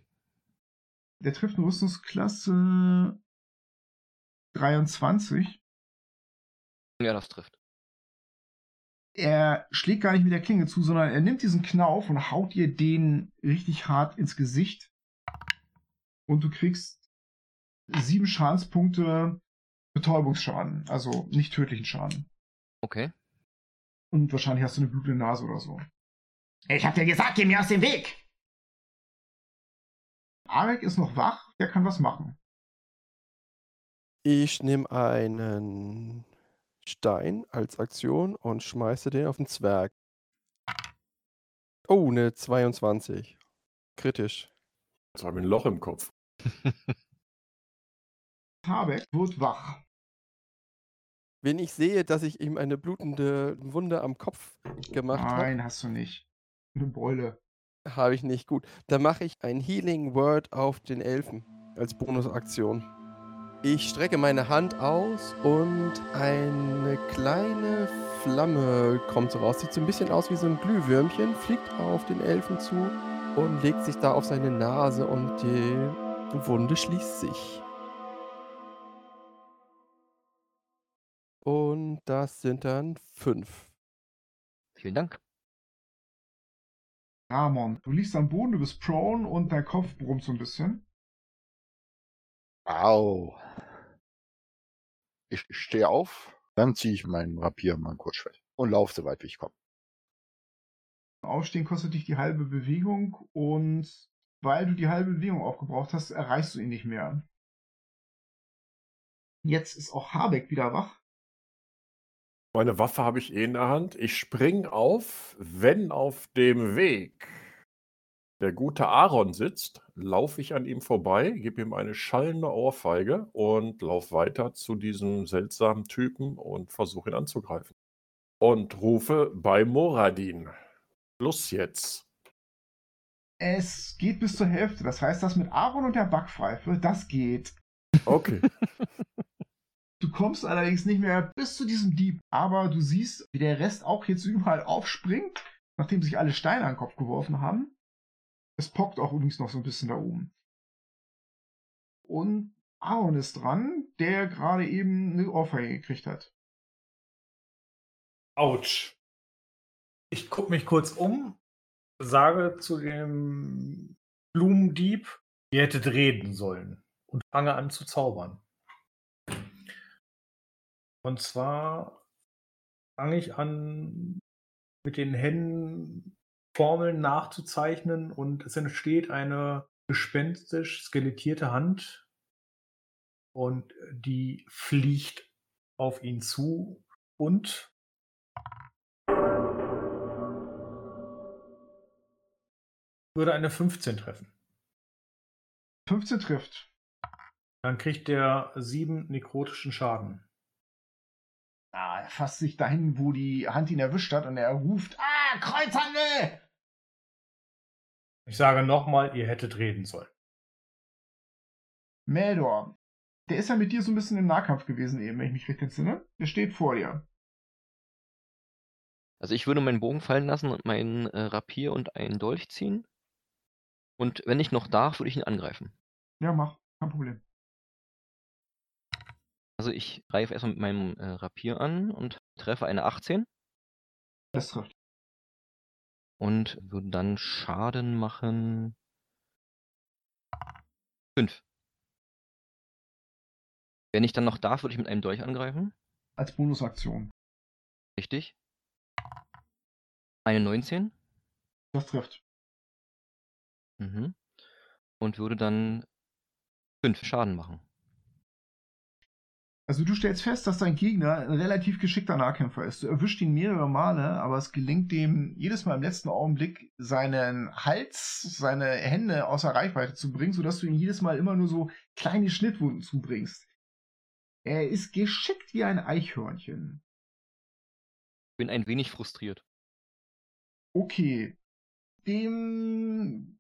Der trifft eine Rüstungsklasse 23. Ja, das trifft. Er schlägt gar nicht mit der Klinge zu, sondern er nimmt diesen Knauf und haut dir den richtig hart ins Gesicht. Und du kriegst sieben Schadenspunkte Betäubungsschaden, also nicht tödlichen Schaden. Okay. Und wahrscheinlich hast du eine blutende Nase oder so. Ich hab dir gesagt, geh mir aus dem Weg. Arek ist noch wach, der kann was machen. Ich nehme einen Stein als Aktion und schmeiße den auf den Zwerg. Oh, eine 22. Kritisch. Jetzt habe ich ein Loch im Kopf. Habeck wird wach. Wenn ich sehe, dass ich ihm eine blutende Wunde am Kopf gemacht habe, Nein, hast du nicht. Eine Beule. habe ich nicht gut. Dann mache ich ein Healing Word auf den Elfen als Bonusaktion. Ich strecke meine Hand aus und eine kleine Flamme kommt so raus. Sieht so ein bisschen aus wie so ein Glühwürmchen, fliegt auf den Elfen zu und legt sich da auf seine Nase und die Wunde schließt sich. Und das sind dann fünf. Vielen Dank. Ramon, du liegst am Boden, du bist prone und dein Kopf brummt so ein bisschen. Au. Ich stehe auf, dann ziehe ich meinen Rapier, mein Kurzschwert und laufe so weit wie ich komme. Aufstehen kostet dich die halbe Bewegung und weil du die halbe Bewegung aufgebraucht hast, erreichst du ihn nicht mehr. Jetzt ist auch Habeck wieder wach. Meine Waffe habe ich eh in der Hand. Ich spring auf, wenn auf dem Weg der gute Aaron sitzt, laufe ich an ihm vorbei, gebe ihm eine schallende Ohrfeige und laufe weiter zu diesem seltsamen Typen und versuche ihn anzugreifen. Und rufe bei Moradin. Los jetzt. Es geht bis zur Hälfte. Das heißt, das mit Aaron und der Backpfeife, das geht. Okay. kommst allerdings nicht mehr bis zu diesem Dieb. Aber du siehst, wie der Rest auch jetzt überall aufspringt, nachdem sich alle Steine an den Kopf geworfen haben. Es pockt auch übrigens noch so ein bisschen da oben. Und Aaron ist dran, der gerade eben eine Ohrfeige gekriegt hat. Autsch. Ich gucke mich kurz um, sage zu dem Blumendieb, ihr hättet reden sollen und fange an zu zaubern. Und zwar fange ich an, mit den Händen Formeln nachzuzeichnen und es entsteht eine gespenstisch skelettierte Hand und die fliegt auf ihn zu und würde eine 15 treffen. 15 trifft. Dann kriegt der 7 nekrotischen Schaden. Ah, er fasst sich dahin, wo die Hand ihn erwischt hat und er ruft, ah, Kreuzhandel! Ich sage nochmal, ihr hättet reden sollen. Meldor, der ist ja mit dir so ein bisschen im Nahkampf gewesen eben, wenn ich mich richtig entsinne. Der steht vor dir. Also ich würde meinen Bogen fallen lassen und meinen äh, Rapier und einen Dolch ziehen. Und wenn ich noch darf, würde ich ihn angreifen. Ja, mach. Kein Problem. Also ich greife erstmal mit meinem äh, Rapier an und treffe eine 18 Das trifft. Und würde dann Schaden machen. 5. Wenn ich dann noch darf, würde ich mit einem Dolch angreifen. Als Bonusaktion. Richtig. Eine 19. Das trifft. Mhm. Und würde dann 5 Schaden machen. Also du stellst fest, dass dein Gegner ein relativ geschickter Nahkämpfer ist. Du erwischt ihn mehrere Male, aber es gelingt dem jedes Mal im letzten Augenblick seinen Hals, seine Hände außer Reichweite zu bringen, sodass du ihm jedes Mal immer nur so kleine Schnittwunden zubringst. Er ist geschickt wie ein Eichhörnchen. Bin ein wenig frustriert. Okay. Dem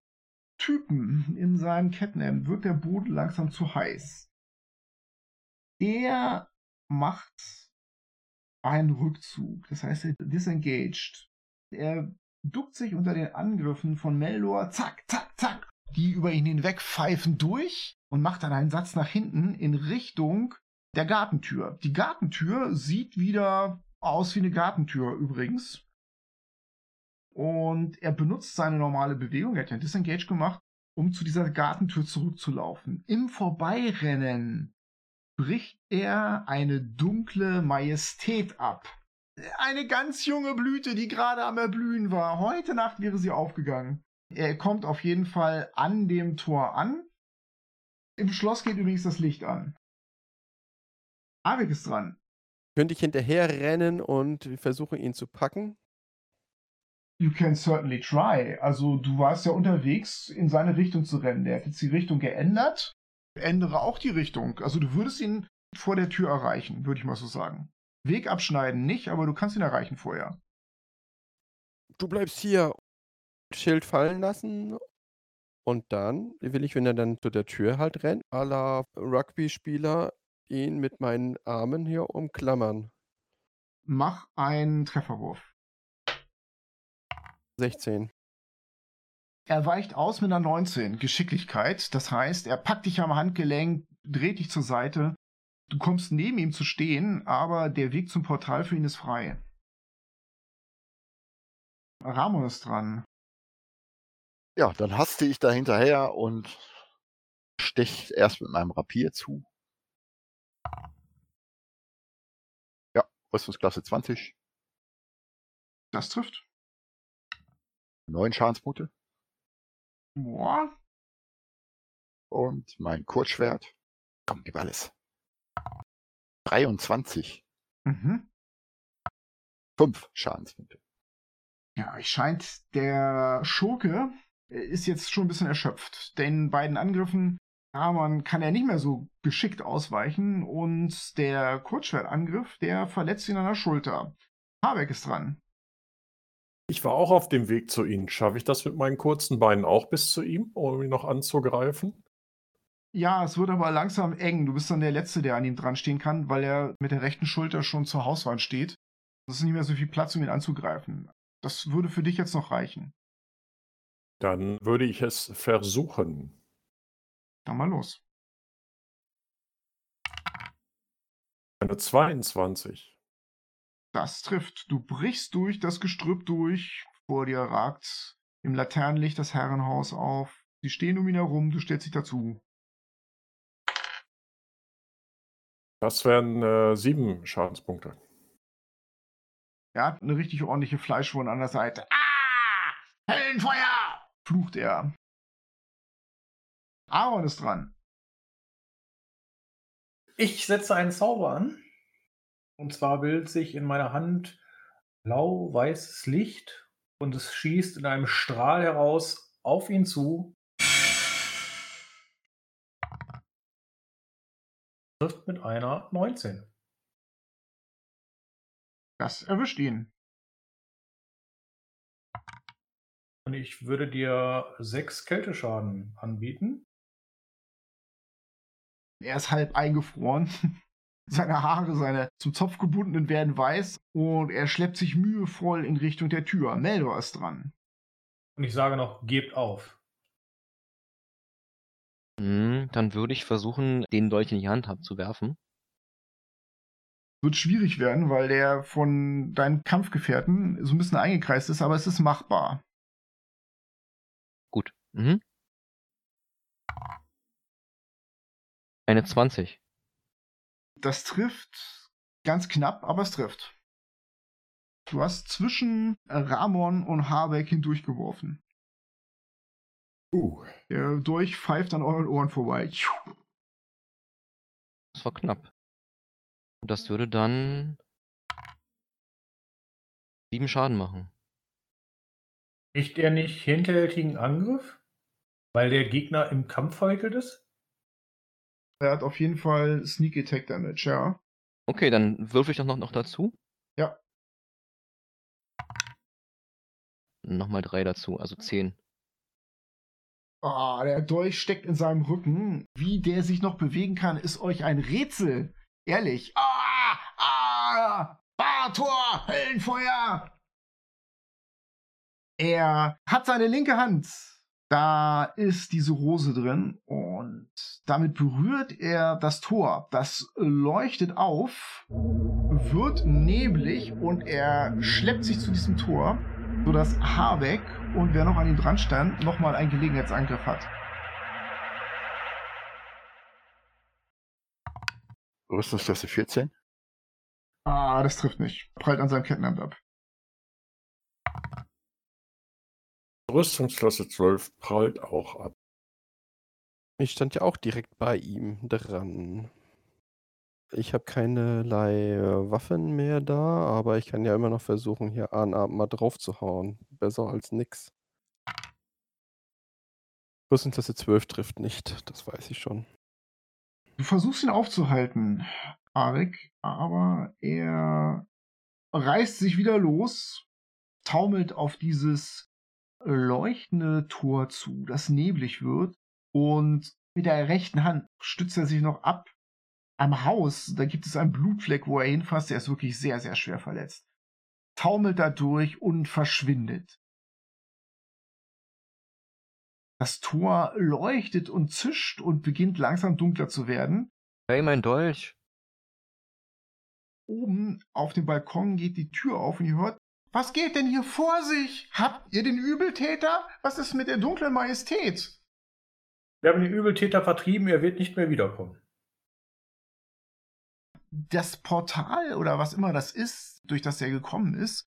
Typen in seinem Catnap wird der Boden langsam zu heiß. Der macht einen Rückzug. Das heißt, er disengaged. Er duckt sich unter den Angriffen von Meldor, zack, zack, zack, die über ihn hinweg pfeifen durch und macht dann einen Satz nach hinten in Richtung der Gartentür. Die Gartentür sieht wieder aus wie eine Gartentür übrigens. Und er benutzt seine normale Bewegung, er hat ja Disengage gemacht, um zu dieser Gartentür zurückzulaufen. Im Vorbeirennen bricht er eine dunkle Majestät ab. Eine ganz junge Blüte, die gerade am Erblühen war. Heute Nacht wäre sie aufgegangen. Er kommt auf jeden Fall an dem Tor an. Im Schloss geht übrigens das Licht an. Avik ist dran. Könnte ich hinterher rennen und versuchen, ihn zu packen? You can certainly try. Also du warst ja unterwegs, in seine Richtung zu rennen. Der hat jetzt die Richtung geändert. Ändere auch die Richtung. Also du würdest ihn vor der Tür erreichen, würde ich mal so sagen. Weg abschneiden nicht, aber du kannst ihn erreichen vorher. Du bleibst hier. Schild fallen lassen. Und dann will ich, wenn er dann zu der Tür halt rennt, à la Rugby-Spieler, ihn mit meinen Armen hier umklammern. Mach einen Trefferwurf. 16. Er weicht aus mit einer 19. Geschicklichkeit. Das heißt, er packt dich am Handgelenk, dreht dich zur Seite. Du kommst neben ihm zu stehen, aber der Weg zum Portal für ihn ist frei. Ramon ist dran. Ja, dann haste ich da hinterher und stech erst mit meinem Rapier zu. Ja, Rüstungsklasse 20, Das trifft. 9 Schadenspunkte Boah. und mein Kurzschwert. Komm, gib alles. 23, Mhm. 5 Schadenspunkte. Ja, euch scheint, der Schurke ist jetzt schon ein bisschen erschöpft. Den beiden Angriffen Ramon kann er nicht mehr so geschickt ausweichen und der Kurzschwertangriff, der verletzt ihn an der Schulter. Habeck ist dran. Ich war auch auf dem Weg zu Ihnen. Schaffe ich das mit meinen kurzen Beinen auch bis zu ihm, um ihn noch anzugreifen? Ja, es wird aber langsam eng. Du bist dann der Letzte, der an ihm dran stehen kann, weil er mit der rechten Schulter schon zur Hauswand steht. Es ist nicht mehr so viel Platz, um ihn anzugreifen. Das würde für dich jetzt noch reichen. Dann würde ich es versuchen. Dann mal los. Eine 22. Das trifft. Du brichst durch das Gestrüpp durch. Vor dir ragt im Laternenlicht das Herrenhaus auf. Sie stehen um ihn herum, du stellst dich dazu. Das wären äh, sieben Schadenspunkte. Er hat eine richtig ordentliche Fleischwunde an der Seite. Ah! Höllenfeuer! flucht er. Aaron ist dran. Ich setze einen Zauber an. Und zwar bildet sich in meiner Hand blau-weißes Licht und es schießt in einem Strahl heraus auf ihn zu. Trifft mit einer 19. Das erwischt ihn. Und ich würde dir sechs Kälteschaden anbieten. Er ist halb eingefroren. Seine Haare, seine zum Zopf gebundenen werden weiß und er schleppt sich mühevoll in Richtung der Tür. Meldor ist dran. Und ich sage noch, gebt auf. Hm, dann würde ich versuchen, den Dolch in die Hand zu werfen. Wird schwierig werden, weil der von deinen Kampfgefährten so ein bisschen eingekreist ist, aber es ist machbar. Gut. Mhm. Eine 20. Das trifft ganz knapp, aber es trifft. Du hast zwischen Ramon und Habeck hindurchgeworfen. Uh, Der Dolch pfeift an euren Ohren vorbei. Das war knapp. Und das würde dann sieben Schaden machen. Nicht er nicht hinterhältigen Angriff? Weil der Gegner im Kampf verwickelt ist? Er hat auf jeden Fall Sneak Attack Damage, ja. Okay, dann würfel ich doch noch, noch dazu. Ja. Nochmal drei dazu, also zehn. Ah, der Dolch steckt in seinem Rücken. Wie der sich noch bewegen kann, ist euch ein Rätsel. Ehrlich. Ah! Ah! Bartor! Höllenfeuer! Er hat seine linke Hand. Da ist diese Rose drin und damit berührt er das Tor. Das leuchtet auf, wird neblig und er schleppt sich zu diesem Tor, sodass Habeck und wer noch an ihm dran stand, nochmal einen Gelegenheitsangriff hat. Rüstungsklasse 14. Ah, das trifft nicht. Prallt an seinem Kettenhemd ab. Rüstungsklasse 12 prallt auch ab. Ich stand ja auch direkt bei ihm dran. Ich habe keinerlei äh, Waffen mehr da, aber ich kann ja immer noch versuchen, hier Arnabend mal drauf zu hauen. Besser als nix. Rüstungsklasse 12 trifft nicht, das weiß ich schon. Du versuchst ihn aufzuhalten, Arik, aber er reißt sich wieder los, taumelt auf dieses leuchtende Tor zu, das neblig wird, und mit der rechten Hand stützt er sich noch ab am Haus. Da gibt es einen Blutfleck, wo er hinfasst. Er ist wirklich sehr, sehr schwer verletzt. Taumelt dadurch und verschwindet. Das Tor leuchtet und zischt und beginnt langsam dunkler zu werden. Hey, mein Dolch. Oben auf dem Balkon geht die Tür auf und ihr hört, was geht denn hier vor sich? Habt ihr den Übeltäter? Was ist mit der dunklen Majestät? Wir haben den Übeltäter vertrieben, er wird nicht mehr wiederkommen. Das Portal oder was immer das ist, durch das er gekommen ist,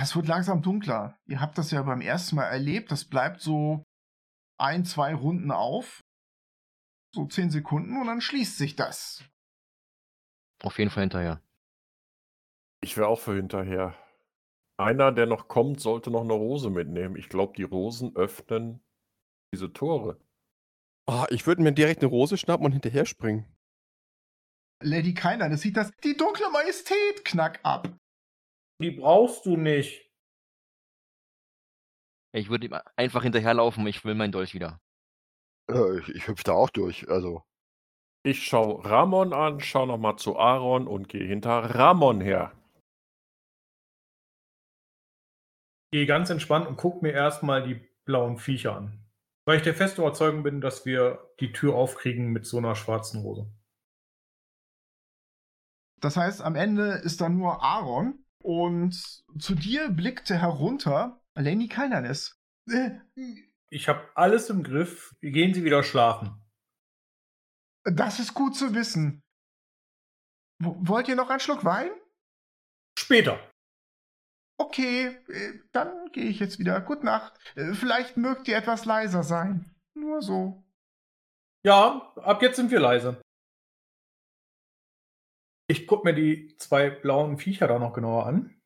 es wird langsam dunkler. Ihr habt das ja beim ersten Mal erlebt. Das bleibt so ein, zwei Runden auf. So zehn Sekunden und dann schließt sich das. Auf jeden Fall hinterher. Ich wäre auch für hinterher. Einer, der noch kommt, sollte noch eine Rose mitnehmen. Ich glaube, die Rosen öffnen diese Tore. Ah, ich würde mir direkt eine Rose schnappen und hinterher springen. Lady Keiner, das sieht das. Die dunkle Majestät knack ab. Die brauchst du nicht. Ich würde ihm einfach hinterherlaufen, ich will meinen Dolch wieder. Äh, ich, ich hüpfe da auch durch. Also, Ich schaue Ramon an, schaue nochmal zu Aaron und gehe hinter Ramon her. Gehe ganz entspannt und gucke mir erstmal die blauen Viecher an. Weil ich der festen Überzeugung bin, dass wir die Tür aufkriegen mit so einer schwarzen Rose. Das heißt, am Ende ist da nur Aaron und zu dir blickte herunter Lenny Kalnernes. Äh, Ich habe alles im Griff. Gehen Sie wieder schlafen. Das ist gut zu wissen. W wollt ihr noch einen Schluck Wein? Später. Okay, äh, dann gehe ich jetzt wieder. Gute Nacht. Äh, Vielleicht mögt ihr etwas leiser sein. Nur so. Ja, ab jetzt sind wir leise. Ich gucke mir die zwei blauen Viecher da noch genauer an.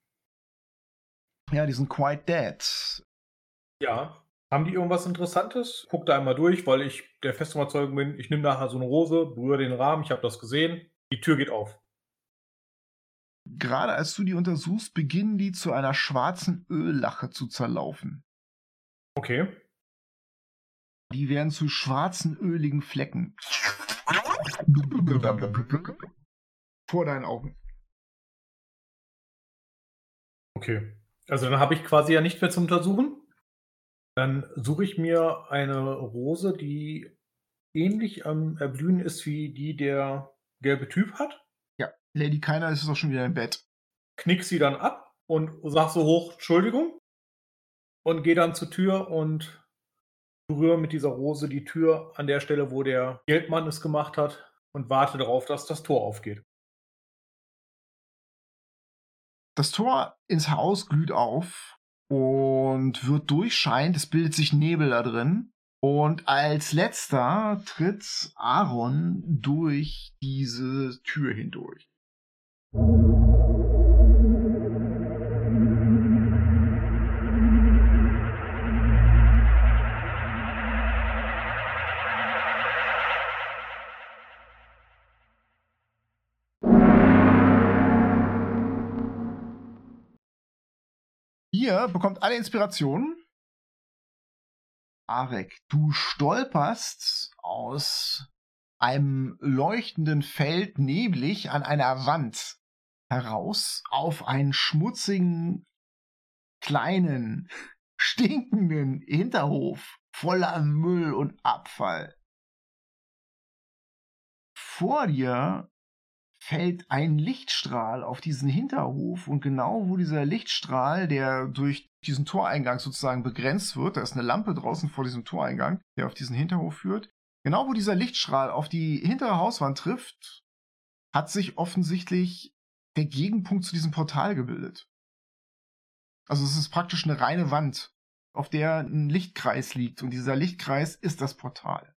Ja, die sind quite dead. Ja. Haben die irgendwas Interessantes? Guck da einmal durch, weil ich der festen Überzeugung bin, ich nehme nachher so eine Rose, berühre den Rahmen, ich habe das gesehen. Die Tür geht auf. Gerade als du die untersuchst, beginnen die zu einer schwarzen Öllache zu zerlaufen. Okay. Die werden zu schwarzen, öligen Flecken. Vor deinen Augen. Okay. Also dann habe ich quasi ja nicht mehr zu untersuchen. Dann suche ich mir eine Rose, die ähnlich am Erblühen ist wie die der gelbe Typ hat. Lady Keiner ist doch schon wieder im Bett. Knick sie dann ab und sag so hoch, Entschuldigung. Und gehe dann zur Tür und berühre mit dieser Rose die Tür an der Stelle, wo der Geldmann es gemacht hat und warte darauf, dass das Tor aufgeht. Das Tor ins Haus glüht auf und wird durchscheint. Es bildet sich Nebel da drin. Und als letzter tritt Aaron durch diese Tür hindurch. Ihr bekommt alle Inspirationen. Arek, du stolperst aus einem leuchtenden Feld neblig an einer Wand heraus auf einen schmutzigen, kleinen, stinkenden Hinterhof voller Müll und Abfall. Vor dir fällt ein Lichtstrahl auf diesen Hinterhof und genau wo dieser Lichtstrahl, der durch diesen Toreingang sozusagen begrenzt wird, da ist eine Lampe draußen vor diesem Toreingang, der auf diesen Hinterhof führt, genau wo dieser Lichtstrahl auf die hintere Hauswand trifft, hat sich offensichtlich der Gegenpunkt zu diesem Portal gebildet. Also es ist praktisch eine reine Wand, auf der ein Lichtkreis liegt und dieser Lichtkreis ist das Portal.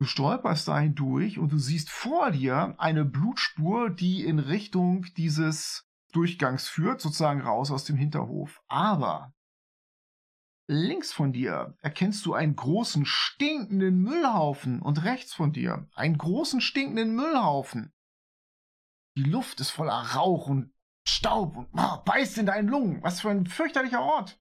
Du stolperst da hindurch und du siehst vor dir eine Blutspur, die in Richtung dieses Durchgangs führt, sozusagen raus aus dem Hinterhof. Aber links von dir erkennst du einen großen stinkenden Müllhaufen und rechts von dir einen großen stinkenden Müllhaufen. Die Luft ist voller Rauch und Staub und oh, beißt in deinen Lungen. Was für ein fürchterlicher Ort.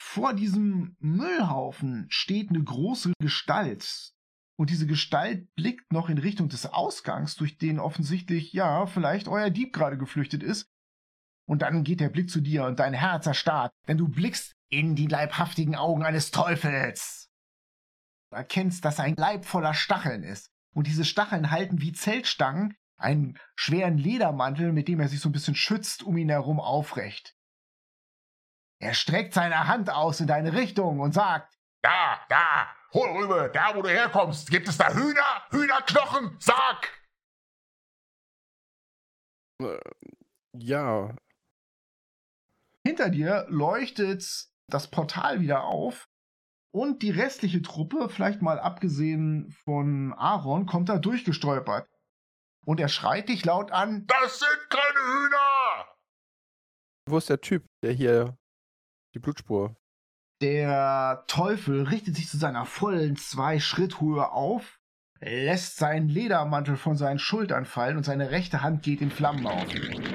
Vor diesem Müllhaufen steht eine große Gestalt. Und diese Gestalt blickt noch in Richtung des Ausgangs, durch den offensichtlich, ja, vielleicht euer Dieb gerade geflüchtet ist. Und dann geht der Blick zu dir und dein Herz erstarrt, denn du blickst in die leibhaftigen Augen eines Teufels. Du erkennst, dass ein Leib voller Stacheln ist. Und diese Stacheln halten wie Zeltstangen einen schweren Ledermantel, mit dem er sich so ein bisschen schützt, um ihn herum aufrecht. Er streckt seine Hand aus in deine Richtung und sagt, Da, da, hol rüber, da wo du herkommst. Gibt es da Hühner? Hühnerknochen? Sag! Äh, ja, hinter dir leuchtet das Portal wieder auf und die restliche Truppe, vielleicht mal abgesehen von Aaron, kommt da durchgestolpert. Und er schreit dich laut an, Das sind keine Hühner! wo ist der Typ, der hier die Blutspur? Der Teufel richtet sich zu seiner vollen Zwei-Schritt-Höhe auf, lässt seinen Ledermantel von seinen Schultern fallen und seine rechte Hand geht in Flammen auf.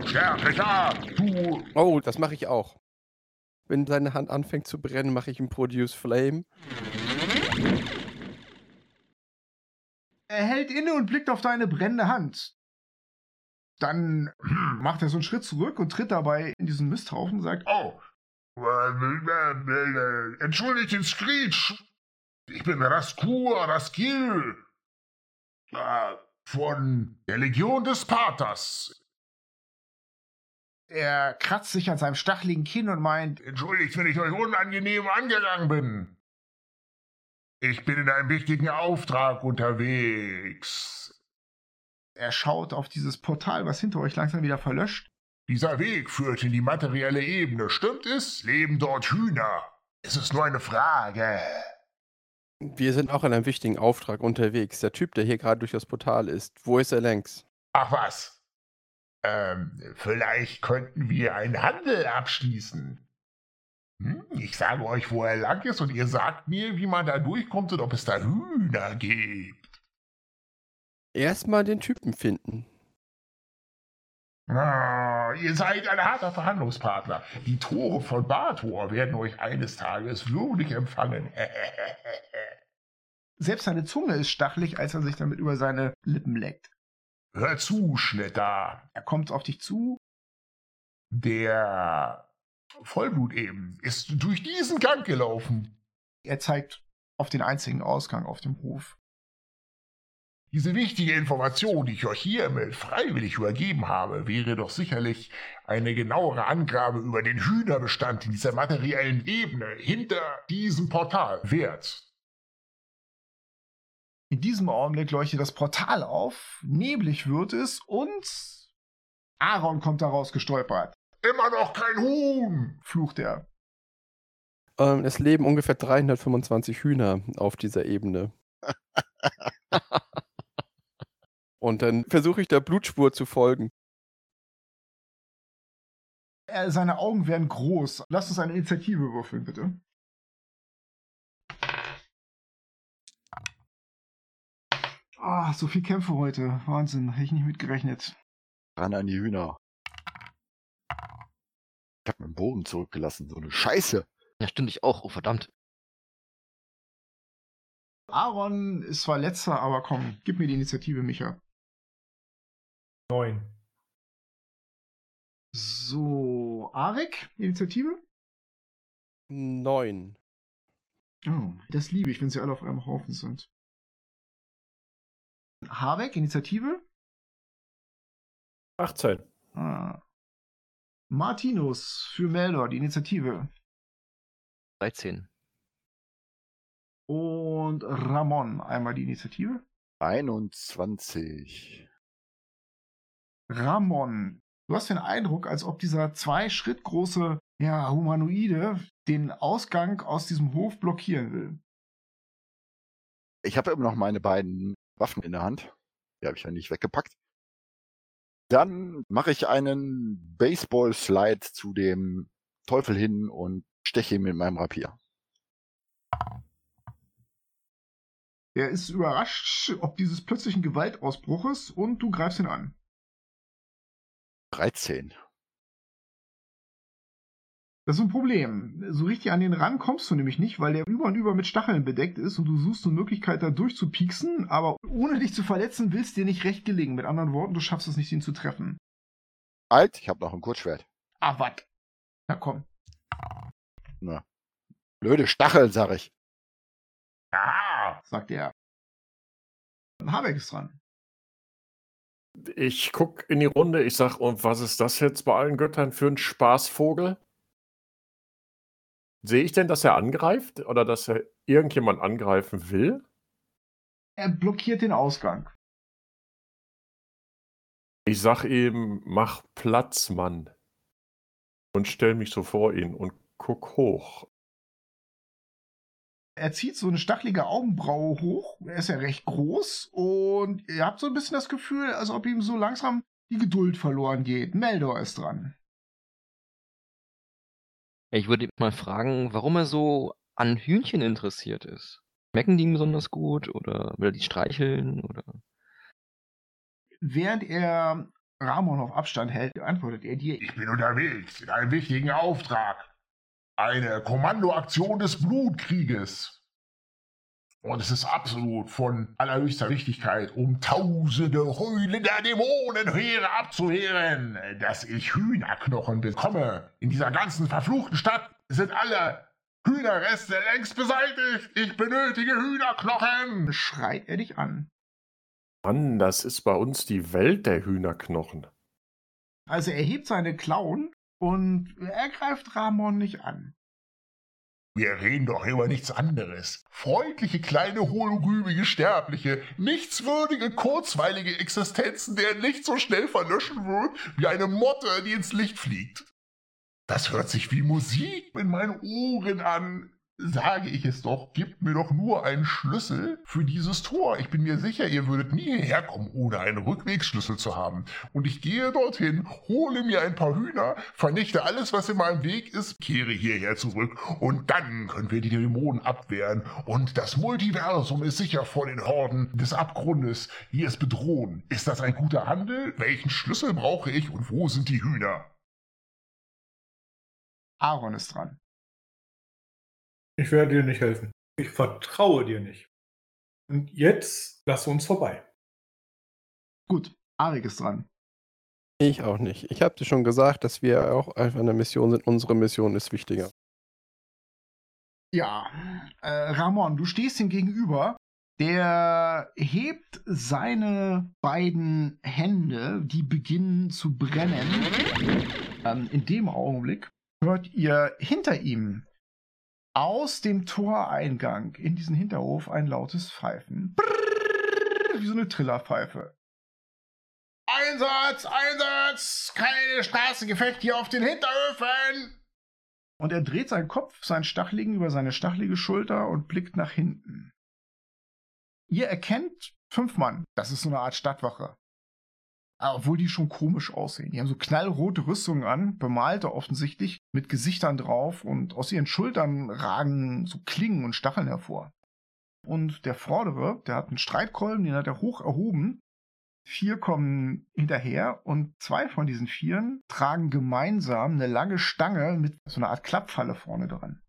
Sterblicher! Du Oh, das mache ich auch. Wenn seine Hand anfängt zu brennen, mache ich ihm Produce Flame. Er hält inne und blickt auf deine brennende Hand. Dann macht er so einen Schritt zurück und tritt dabei in diesen Misthaufen und sagt, Oh, entschuldigt den Screech. Ich bin Raskur Raskil äh, von der Legion des Paters. er kratzt sich an seinem stacheligen Kinn und meint, Entschuldigt, wenn ich euch unangenehm angegangen bin. Ich bin in einem wichtigen Auftrag unterwegs. er schaut auf dieses Portal, was hinter euch langsam wieder verlöscht. Dieser Weg führt in die materielle Ebene. Stimmt es? Leben dort Hühner? Es ist nur eine Frage. Wir sind auch in einem wichtigen Auftrag unterwegs. Der Typ, der hier gerade durch das Portal ist, wo ist er längst? Ach was. Ähm, vielleicht könnten wir einen Handel abschließen. Hm, ich sage euch, wo er lang ist, und ihr sagt mir, wie man da durchkommt und ob es da Hühner gibt. Erstmal den Typen finden. Ah, ihr seid ein harter Verhandlungspartner. Die Tore von Bator werden euch eines Tages würdig empfangen. Selbst seine Zunge ist stachelig, als er sich damit über seine Lippen leckt. Hör zu, Schnitter. Er kommt auf dich zu. Der Vollblut eben ist durch diesen Gang gelaufen. Er zeigt auf den einzigen Ausgang auf dem Hof. Diese wichtige Information, die ich euch hiermit freiwillig übergeben habe, wäre doch sicherlich eine genauere Angabe über den Hühnerbestand in dieser materiellen Ebene hinter diesem Portal wert. In diesem Augenblick leuchtet das Portal auf, neblig wird es und Aaron kommt daraus gestolpert. Immer noch kein Huhn! Flucht er. Ähm, es leben ungefähr 325 Hühner auf dieser Ebene. Und dann versuche ich der Blutspur zu folgen. Er, seine Augen werden groß. Lass uns eine Initiative würfeln, bitte. Ah, so viel Kämpfe heute. Wahnsinn, hätte ich nicht mitgerechnet. Ran an die Hühner. Ich hab meinen Bogen zurückgelassen. So eine Scheiße. Ja, stimmt ich auch. Oh, verdammt. Aaron ist zwar letzter, aber komm, gib mir die Initiative, Micha. Neun. So, Arik, Initiative? Neun. Oh, das liebe ich, wenn sie alle auf einem Haufen sind. Habeck, Initiative? 18. Ah. Martinus für Meldor, die Initiative. 13. Und Ramon, einmal die Initiative. 21. Ramon, du hast den Eindruck, als ob dieser zwei Schritt große ja, Humanoide den Ausgang aus diesem Hof blockieren will. Ich habe immer noch meine beiden Waffen in der Hand. Die habe ich ja nicht weggepackt. Dann mache ich einen Baseball-Slide zu dem Teufel hin und steche ihn mit meinem Rapier. Er ist überrascht, ob dieses plötzlichen Gewaltausbruches und du greifst ihn an. 13. Das ist ein Problem. So richtig an den ran kommst du nämlich nicht, weil der über und über mit Stacheln bedeckt ist und du suchst eine Möglichkeit, da durchzupieksen, aber ohne dich zu verletzen, willst dir nicht recht gelingen. Mit anderen Worten, du schaffst es nicht, ihn zu treffen. Alt, ich habe noch ein Kurzschwert. Ah, wat? Na komm. Na. Blöde Stachel, sag ich. Ah, sagt er. Habeck ist dran. Ich guck in die Runde, ich sag, und was ist das jetzt bei allen Göttern für ein Spaßvogel? Sehe ich denn, dass er angreift oder dass er irgendjemand angreifen will? Er blockiert den Ausgang. Ich sag ihm, mach Platz, Mann. Und stell mich so vor ihn und guck hoch. Er zieht so eine stachelige Augenbraue hoch. Er ist ja recht groß und ihr habt so ein bisschen das Gefühl, als ob ihm so langsam die Geduld verloren geht. Meldor ist dran. Ich würde ihn mal fragen, warum er so an Hühnchen interessiert ist. Schmecken die ihm besonders gut oder will er die streicheln oder? Während er Ramon auf Abstand hält, antwortet er dir. ich bin unterwegs in einem wichtigen Auftrag. Eine Kommandoaktion des Blutkrieges. Und es ist absolut von allerhöchster Wichtigkeit, um tausende heulender Dämonenheere abzuwehren, dass ich Hühnerknochen bekomme. In dieser ganzen verfluchten Stadt sind alle Hühnerreste längst beseitigt. Ich benötige Hühnerknochen. Schreit er dich an. Mann, das ist bei uns die Welt der Hühnerknochen. Also er hebt seine Klauen und er greift Ramon nicht an. Wir reden doch über nichts anderes. Freundliche, kleine, hohlrübige Sterbliche, nichtswürdige, kurzweilige Existenzen, deren Licht so schnell verlöschen wird, wie eine Motte, die ins Licht fliegt. Das hört sich wie Musik in meinen Ohren an. Sage ich es doch, gebt mir doch nur einen Schlüssel für dieses Tor. Ich bin mir sicher, ihr würdet nie hierher kommen, ohne einen Rückwegsschlüssel zu haben. Und ich gehe dorthin, hole mir ein paar Hühner, vernichte alles, was in meinem Weg ist, kehre hierher zurück und dann können wir die Dämonen abwehren. Und das Multiversum ist sicher vor den Horden des Abgrundes, die es bedrohen. Ist das ein guter Handel? Welchen Schlüssel brauche ich und wo sind die Hühner? Aaron ist dran. Ich werde dir nicht helfen. Ich vertraue dir nicht. Und jetzt lass uns vorbei. Gut, Arik ist dran. Ich auch nicht. Ich habe dir schon gesagt, dass wir auch einfach eine Mission sind. Unsere Mission ist wichtiger. Ja, äh, Ramon, du stehst ihm gegenüber. Der hebt seine beiden Hände, die beginnen zu brennen. Ähm, in dem Augenblick hört ihr hinter ihm aus dem Toreingang in diesen Hinterhof ein lautes Pfeifen. Brrrr, wie so eine Trillerpfeife. Einsatz, Einsatz! Keine Straßengefechte hier auf den Hinterhöfen! Und er dreht seinen Kopf, seinen Stacheligen über seine stachelige Schulter und blickt nach hinten. Ihr erkennt fünf Mann. Das ist so eine Art Stadtwache. Obwohl die schon komisch aussehen. Die haben so knallrote Rüstungen an, bemalte offensichtlich, mit Gesichtern drauf und aus ihren Schultern ragen so Klingen und Stacheln hervor. Und der Vordere, der hat einen Streitkolben, den hat er hoch erhoben. Vier kommen hinterher und zwei von diesen Vieren tragen gemeinsam eine lange Stange mit so einer Art Klappfalle vorne dran.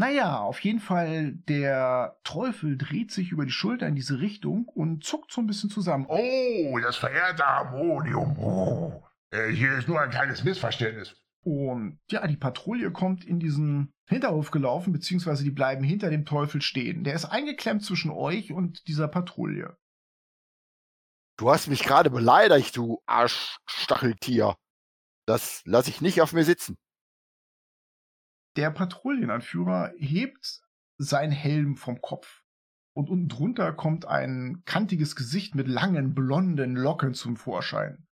Naja, auf jeden Fall, der Teufel dreht sich über die Schulter in diese Richtung und zuckt so ein bisschen zusammen. Oh, das verehrte Harmonium. Oh, äh, hier ist nur ein kleines Missverständnis. Und ja, die Patrouille kommt in diesen Hinterhof gelaufen, beziehungsweise die bleiben hinter dem Teufel stehen. Der ist eingeklemmt zwischen euch und dieser Patrouille. Du hast mich gerade beleidigt, du Arschstacheltier. Das lasse ich nicht auf mir sitzen. Der Patrouillenanführer hebt seinen Helm vom Kopf. Und unten drunter kommt ein kantiges Gesicht mit langen, blonden Locken zum Vorschein.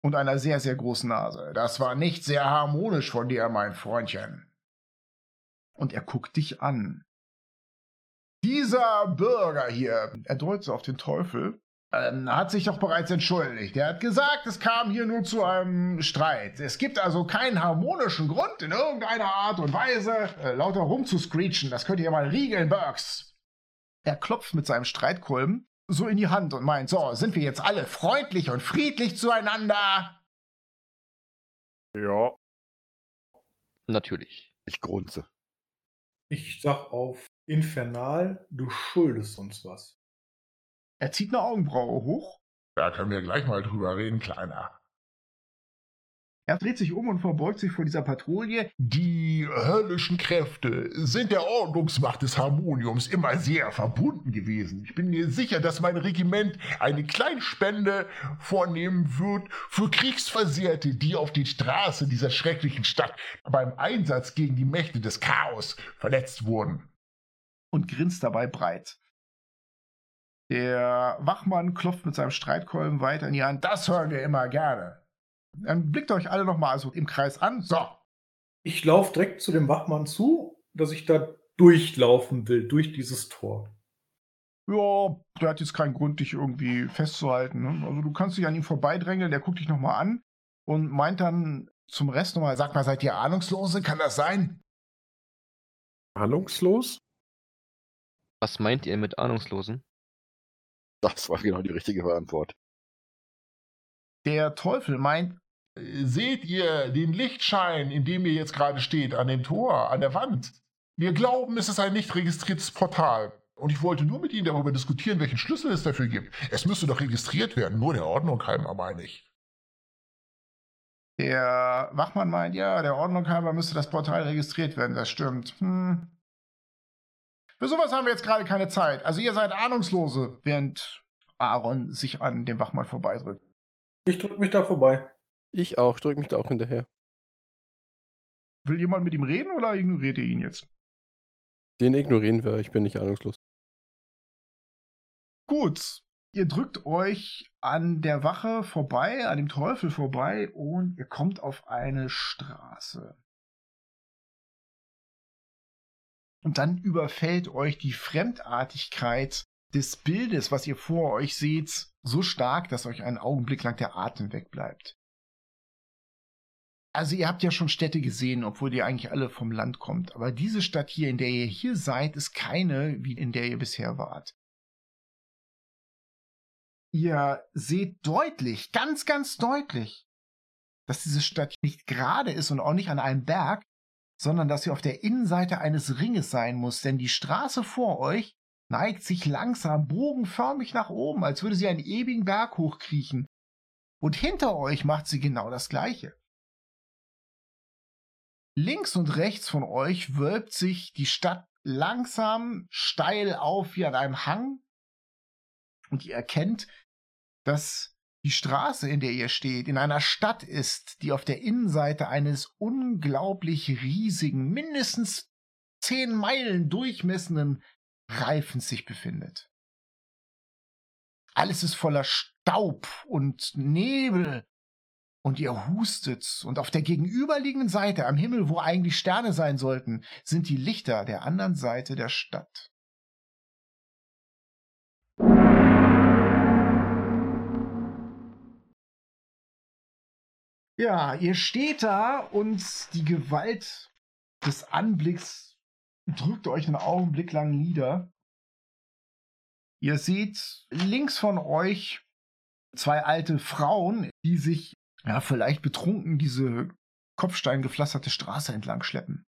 Und einer sehr, sehr großen Nase. Das war nicht sehr harmonisch von dir, mein Freundchen. Und er guckt dich an. Dieser Bürger hier, er deutet auf den Teufel, ähm, hat sich doch bereits entschuldigt. Er hat gesagt, es kam hier nur zu einem Streit. Es gibt also keinen harmonischen Grund in irgendeiner Art und Weise, äh, lauter rumzuscreechen. Das könnt ihr mal riegeln, Burks. Er klopft mit seinem Streitkolben so in die Hand und meint, so, sind wir jetzt alle freundlich und friedlich zueinander? Ja, Natürlich. Ich grunze. Ich sag auf Infernal, du schuldest uns was. Er zieht eine Augenbraue hoch. Da können wir gleich mal drüber reden, Kleiner. Er dreht sich um und verbeugt sich vor dieser Patrouille. Die höllischen Kräfte sind der Ordnungsmacht des Harmoniums immer sehr verbunden gewesen. Ich bin mir sicher, dass mein Regiment eine Kleinspende vornehmen wird für Kriegsversehrte, die auf den Straßen dieser schrecklichen Stadt beim Einsatz gegen die Mächte des Chaos verletzt wurden. und grinst dabei breit. Der Wachmann klopft mit seinem Streitkolben weiter in die Hand. Das hören wir immer gerne. Dann blickt euch alle nochmal so im Kreis an. So, Ich laufe direkt zu dem Wachmann zu, dass ich da durchlaufen will, durch dieses Tor. ja, der hat jetzt keinen Grund, dich irgendwie festzuhalten. Ne? Also du kannst dich an ihm vorbeidrängeln, der guckt dich nochmal an und meint dann zum Rest nochmal, sag mal, seid ihr Ahnungslose? Kann das sein? ahnungslos? Was meint ihr mit Ahnungslosen? Das war genau die richtige Antwort. Der Teufel meint, Seht ihr den Lichtschein, in dem ihr jetzt gerade steht, an dem Tor, an der Wand? Wir glauben, es ist ein nicht registriertes Portal. Und ich wollte nur mit Ihnen darüber diskutieren, welchen Schlüssel es dafür gibt. Es müsste doch registriert werden, nur der Ordnung halber, meine ich. Der Wachmann meint, ja, der Ordnung halber müsste das Portal registriert werden, das stimmt. Hm. Für sowas haben wir jetzt gerade keine Zeit. Also ihr seid Ahnungslose, während Aaron sich an dem Wachmann vorbeidrückt. Ich drück mich da vorbei. Ich auch, ich drück mich da auch hinterher. Will jemand mit ihm reden oder ignoriert ihr ihn jetzt? Den ignorieren wir, ich bin nicht ahnungslos. Gut, ihr drückt euch an der Wache vorbei, an dem Teufel vorbei und ihr kommt auf eine Straße. Und dann überfällt euch die Fremdartigkeit des Bildes, was ihr vor euch seht, so stark, dass euch einen Augenblick lang der Atem wegbleibt. Also ihr habt ja schon Städte gesehen, obwohl ihr eigentlich alle vom Land kommt. Aber diese Stadt hier, in der ihr hier seid, ist keine, wie in der ihr bisher wart. Ihr seht deutlich, ganz, ganz deutlich, dass diese Stadt nicht gerade ist und auch nicht an einem Berg, sondern dass sie auf der Innenseite eines Ringes sein muss, denn die Straße vor euch neigt sich langsam bogenförmig nach oben, als würde sie einen ewigen Berg hochkriechen. Und hinter euch macht sie genau das gleiche. Links und rechts von euch wölbt sich die Stadt langsam steil auf wie an einem Hang. Und ihr erkennt, dass die Straße, in der ihr steht, in einer Stadt ist, die auf der Innenseite eines unglaublich riesigen, mindestens zehn Meilen durchmessenden Reifens sich befindet. Alles ist voller Staub und Nebel und ihr hustet und auf der gegenüberliegenden Seite am Himmel, wo eigentlich Sterne sein sollten, sind die Lichter der anderen Seite der Stadt. Ja, ihr steht da und die Gewalt des Anblicks drückt euch einen Augenblick lang nieder. Ihr seht links von euch zwei alte Frauen, die sich ja, vielleicht betrunken diese kopfsteingepflasterte Straße entlang schleppen.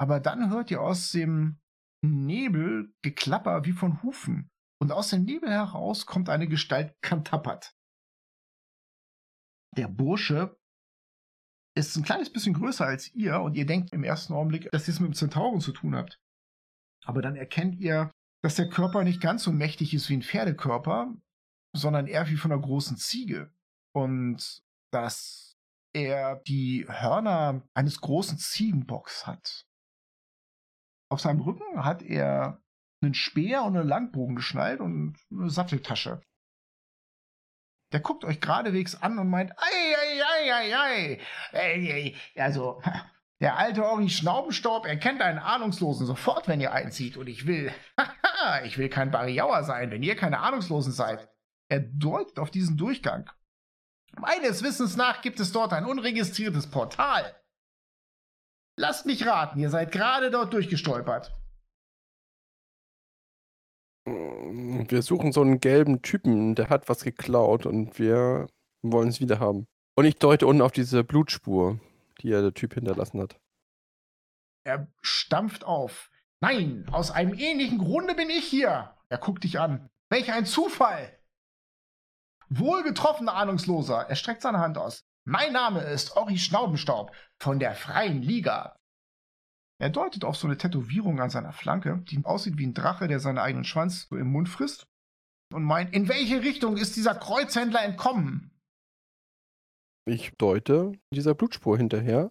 Aber dann hört ihr aus dem Nebel Geklapper wie von Hufen. Und aus dem Nebel heraus kommt eine Gestalt kantappert. Der Bursche ist ein kleines bisschen größer als ihr und ihr denkt im ersten Augenblick, dass ihr es mit dem Zentauren zu tun habt. Aber dann erkennt ihr, dass der Körper nicht ganz so mächtig ist wie ein Pferdekörper, sondern eher wie von einer großen Ziege. Und dass er die Hörner eines großen Ziegenbocks hat. Auf seinem Rücken hat er einen Speer und einen Langbogen geschnallt und eine Satteltasche. Der guckt euch geradewegs an und meint, ei, ei, ei, ei, ei, ei, ei. Also, der alte Ori Schnaubenstaub erkennt einen Ahnungslosen sofort, wenn ihr einzieht. Und ich will, ich will kein Barriauer sein, wenn ihr keine Ahnungslosen seid. Er deutet auf diesen Durchgang. Meines Wissens nach gibt es dort ein unregistriertes Portal. Lasst mich raten, ihr seid gerade dort durchgestolpert. Wir suchen so einen gelben Typen, der hat was geklaut und wir wollen es wieder haben. Und ich deute unten auf diese Blutspur, die ja der Typ hinterlassen hat. Er stampft auf. Nein, aus einem ähnlichen Grunde bin ich hier. Er guckt dich an. Welch ein Zufall! Wohl getroffen, Ahnungsloser. Er streckt seine Hand aus. Mein Name ist Ori Schnaubenstaub von der Freien Liga. Er deutet auf so eine Tätowierung an seiner Flanke, die aussieht wie ein Drache, der seinen eigenen Schwanz so im Mund frisst und meint, in welche Richtung ist dieser Kreuzhändler entkommen? Ich deute dieser Blutspur hinterher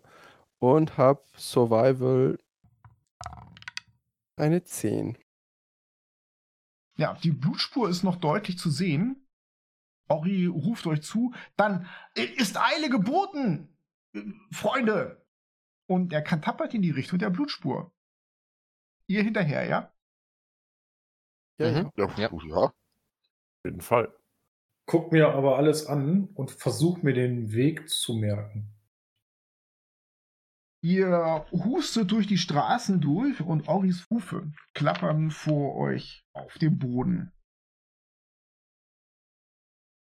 und habe Survival eine 10. Ja, die Blutspur ist noch deutlich zu sehen. Ori ruft euch zu, dann ist Eile geboten, Freunde. Und er kann tappert in die Richtung der Blutspur. Ihr hinterher, ja? Ja, Mhm. Ja, Ja. ja. Auf jeden Fall. Guck mir aber alles an und versuch mir den Weg zu merken. Ihr hustet durch die Straßen durch und Oris Hufe klappern vor euch auf dem Boden.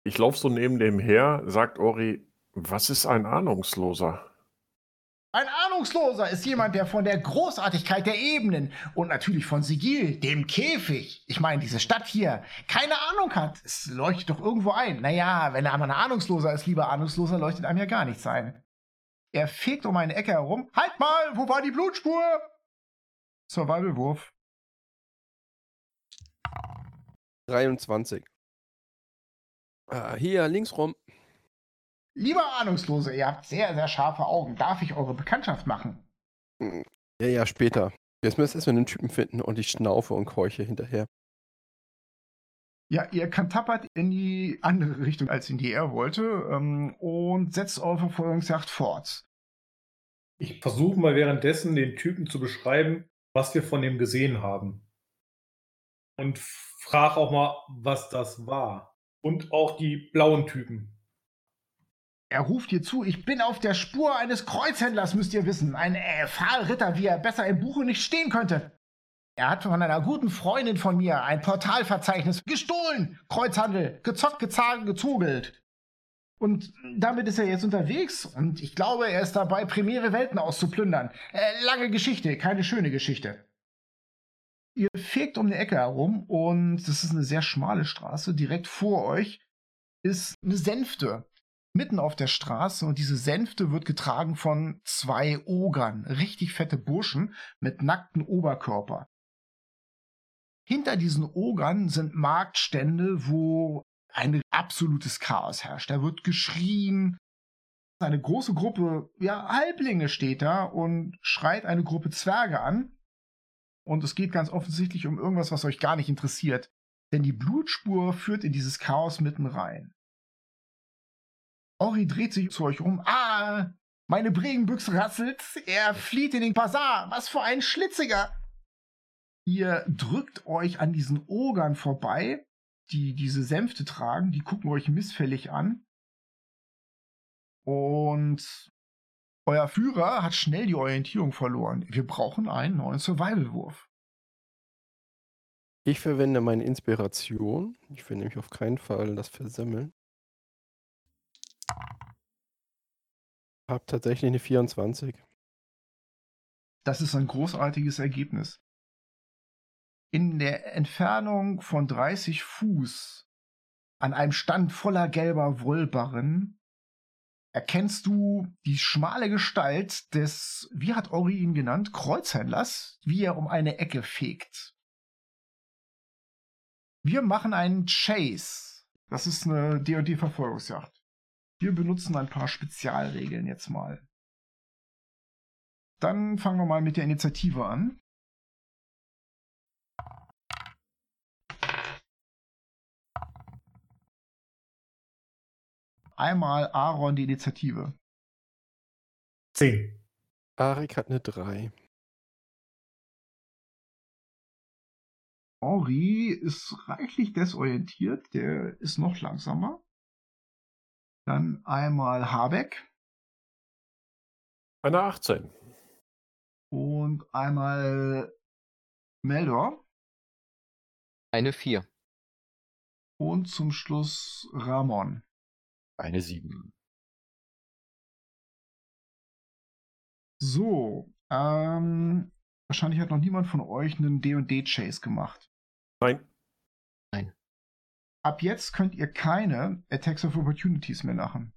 Ich laufe so neben dem her, sagt Ori, was ist ein Ahnungsloser? Ein Ahnungsloser ist jemand, der von der Großartigkeit der Ebenen und natürlich von Sigil, dem Käfig, ich meine diese Stadt hier, keine Ahnung hat. Es leuchtet doch irgendwo ein. Naja, wenn er einmal ein Ahnungsloser ist, lieber Ahnungsloser, leuchtet einem ja gar nichts ein. Er fegt um eine Ecke herum. Halt mal, wo war die Blutspur? Survival-Wurf. 23. Ah, hier, links rum. Lieber Ahnungslose, ihr habt sehr, sehr scharfe Augen. Darf ich eure Bekanntschaft machen? Ja, ja, später. Jetzt müsst ihr erstmal den Typen finden und ich schnaufe und keuche hinterher. Ja, ihr kantappert in die andere Richtung, als in die er wollte, ähm, und setzt eure Verfolgungsjagd fort. Ich versuche mal währenddessen den Typen zu beschreiben, was wir von dem gesehen haben. Und frage auch mal, was das war. Und auch die blauen Typen. Er ruft dir zu, ich bin auf der Spur eines Kreuzhändlers, müsst ihr wissen. Ein äh, Pfahlritter, wie er besser im Buche nicht stehen könnte. Er hat von einer guten Freundin von mir ein Portalverzeichnis gestohlen. Kreuzhandel, gezockt, gezahlt, gezogelt. Und damit ist er jetzt unterwegs und ich glaube, er ist dabei, primäre Welten auszuplündern. Äh, lange Geschichte, keine schöne Geschichte. Ihr fegt um eine Ecke herum und das ist eine sehr schmale Straße. Direkt vor euch ist eine Sänfte mitten auf der Straße und diese Sänfte wird getragen von zwei Ogern, richtig fette Burschen mit nackten Oberkörper. Hinter diesen Ogern sind Marktstände, wo ein absolutes Chaos herrscht. Da wird geschrien. Eine große Gruppe, ja, Halblinge steht da und schreit eine Gruppe Zwerge an. Und es geht ganz offensichtlich um irgendwas, was euch gar nicht interessiert. Denn die Blutspur führt in dieses Chaos mitten rein. Ori dreht sich zu euch um. Ah, meine Bregenbüchse rasselt. Er flieht in den Bazar. Was für ein Schlitziger. Ihr drückt euch an diesen Ogern vorbei, die diese Sänfte tragen. Die gucken euch missfällig an. Und euer Führer hat schnell die Orientierung verloren. Wir brauchen einen neuen Survival-Wurf. Ich verwende meine Inspiration. Ich will nämlich auf keinen Fall das versemmeln. Hab tatsächlich eine 24. Das ist ein großartiges Ergebnis. In der Entfernung von 30 Fuß an einem Stand voller gelber Wollbarren erkennst du die schmale Gestalt des, wie hat Ori ihn genannt, Kreuzhändlers, wie er um eine Ecke fegt. Wir machen einen Chase. Das ist eine D&D-Verfolgungsjagd. Wir benutzen ein paar Spezialregeln jetzt mal. Dann fangen wir mal mit der Initiative an. Einmal Aaron die Initiative. 10. Arik hat eine 3. Henri ist reichlich desorientiert, der ist noch langsamer. Dann einmal Habeck Eine 18. und einmal Meldor Eine 4. und zum Schluss Ramon. Eine 7. So, ähm, wahrscheinlich hat noch niemand von euch einen D&D-Chase gemacht. Nein. Ab jetzt könnt ihr keine Attacks of Opportunities mehr machen.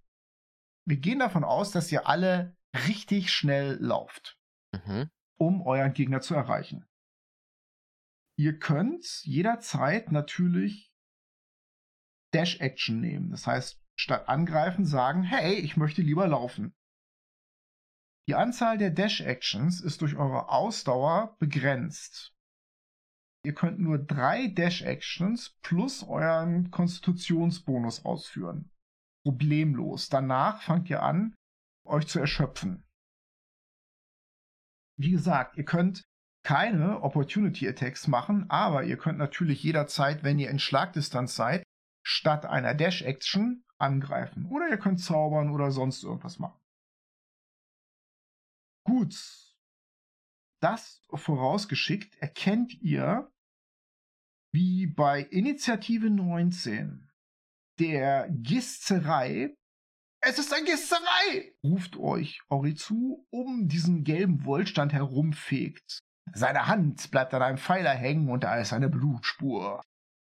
Wir gehen davon aus, dass ihr alle richtig schnell lauft, Mhm. um euren Gegner zu erreichen. Ihr könnt jederzeit natürlich Dash-Action nehmen. Das heißt, statt angreifen sagen, hey, ich möchte lieber laufen. Die Anzahl der Dash-Actions ist durch eure Ausdauer begrenzt. Ihr könnt nur drei Dash-Actions plus euren Konstitutionsbonus ausführen. Problemlos. Danach fangt ihr an, euch zu erschöpfen. Wie gesagt, ihr könnt keine Opportunity Attacks machen, aber ihr könnt natürlich jederzeit, wenn ihr in Schlagdistanz seid, statt einer Dash-Action angreifen. Oder ihr könnt zaubern oder sonst irgendwas machen. Gut. Das vorausgeschickt erkennt ihr, wie bei Initiative 19 der Gisterei. Es ist eine Gisterei! ruft euch Ori zu, um diesen gelben Wollstand herumfegt. Seine Hand bleibt an einem Pfeiler hängen und da ist eine Blutspur.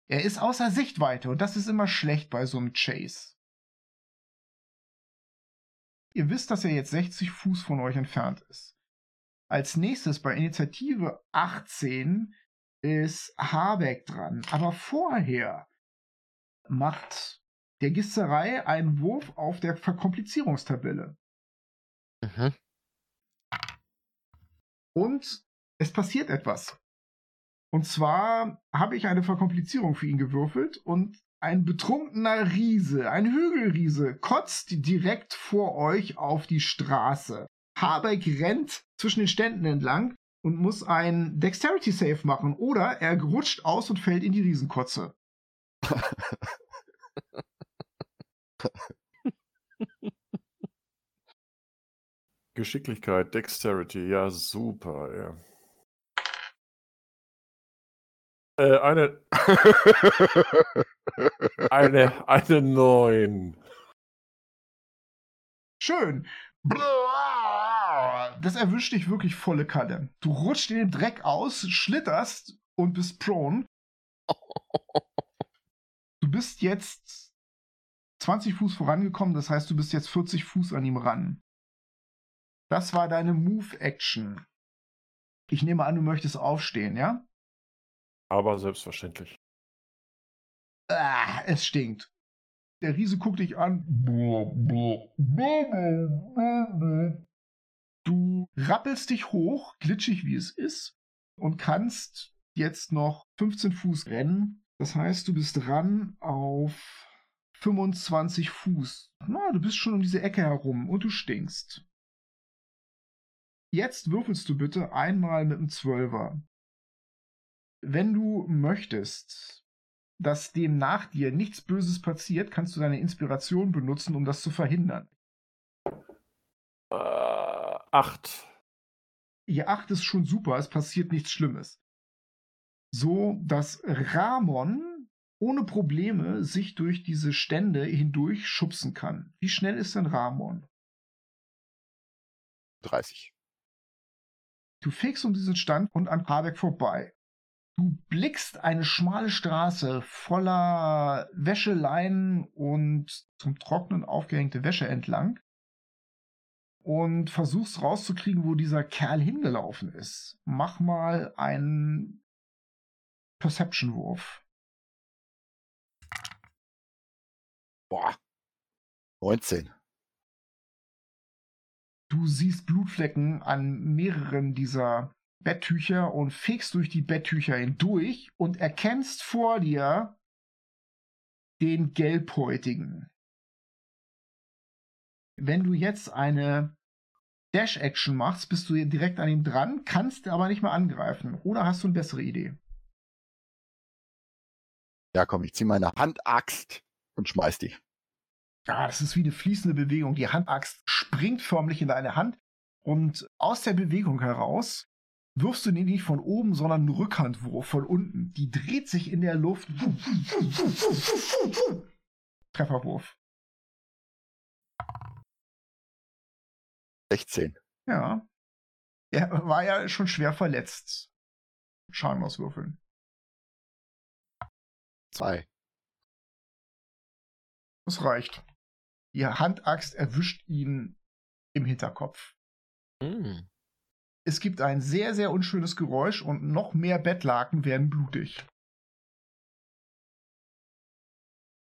Er ist außer Sichtweite und das ist immer schlecht bei so einem Chase. Ihr wisst, dass er jetzt 60 Fuß von euch entfernt ist. Als nächstes bei Initiative 18 ist Habeck dran. Aber vorher macht der Gisterei einen Wurf auf der Verkomplizierungstabelle. Mhm. Und es passiert etwas. Und zwar habe ich eine Verkomplizierung für ihn gewürfelt und ein betrunkener Riese, ein Hügelriese, kotzt direkt vor euch auf die Straße. Habeck rennt zwischen den Ständen entlang und muss ein Dexterity Save machen oder er rutscht aus und fällt in die Riesenkotze. Geschicklichkeit, Dexterity, ja, super, ja. Äh, eine. eine, eine 9. Schön. Das erwischt dich wirklich volle Kalle. Du rutschst in den Dreck aus, schlitterst und bist prone. Du bist jetzt 20 Fuß vorangekommen, das heißt, du bist jetzt 40 Fuß an ihm ran. Das war deine Move-Action. Ich nehme an, du möchtest aufstehen, ja? Aber selbstverständlich. Ah, es stinkt. Der Riese guckt dich an rappelst dich hoch, glitschig wie es ist, und kannst jetzt noch 15 Fuß rennen. Das heißt, du bist dran auf 25 Fuß. Na, du bist schon um diese Ecke herum und du stinkst. Jetzt würfelst du bitte einmal mit dem Zwölfer. Wenn du möchtest, dass dem nach dir nichts Böses passiert, kannst du deine Inspiration benutzen, um das zu verhindern. Uh. 8. Ihr 8 ist schon super, es passiert nichts Schlimmes. So, dass Ramon ohne Probleme sich durch diese Stände hindurch schubsen kann. Wie schnell ist denn Ramon? 30. Du fegst um diesen Stand und an Habeck vorbei. Du blickst eine schmale Straße voller Wäscheleinen und zum Trocknen aufgehängte Wäsche entlang und versuchst rauszukriegen, wo dieser Kerl hingelaufen ist. Mach mal einen Perception-Wurf. Boah. 19. Du siehst Blutflecken an mehreren dieser Betttücher und fegst durch die Betttücher hindurch und erkennst vor dir den Gelbhäutigen. Wenn du jetzt eine Dash-Action machst, bist du direkt an ihm dran, kannst aber nicht mehr angreifen. Oder hast du eine bessere Idee? Ja, komm, ich zieh meine Handaxt und schmeiß die. Ja, das ist wie eine fließende Bewegung. Die Handaxt springt förmlich in deine Hand und aus der Bewegung heraus wirfst du nicht von oben, sondern einen Rückhandwurf von unten. Die dreht sich in der Luft. Trefferwurf. 16. Ja. Er war ja schon schwer verletzt. Schaden auswürfeln. 2. Das reicht. Die Handaxt erwischt ihn im Hinterkopf. Hm. Es gibt ein sehr, sehr unschönes Geräusch und noch mehr Bettlaken werden blutig.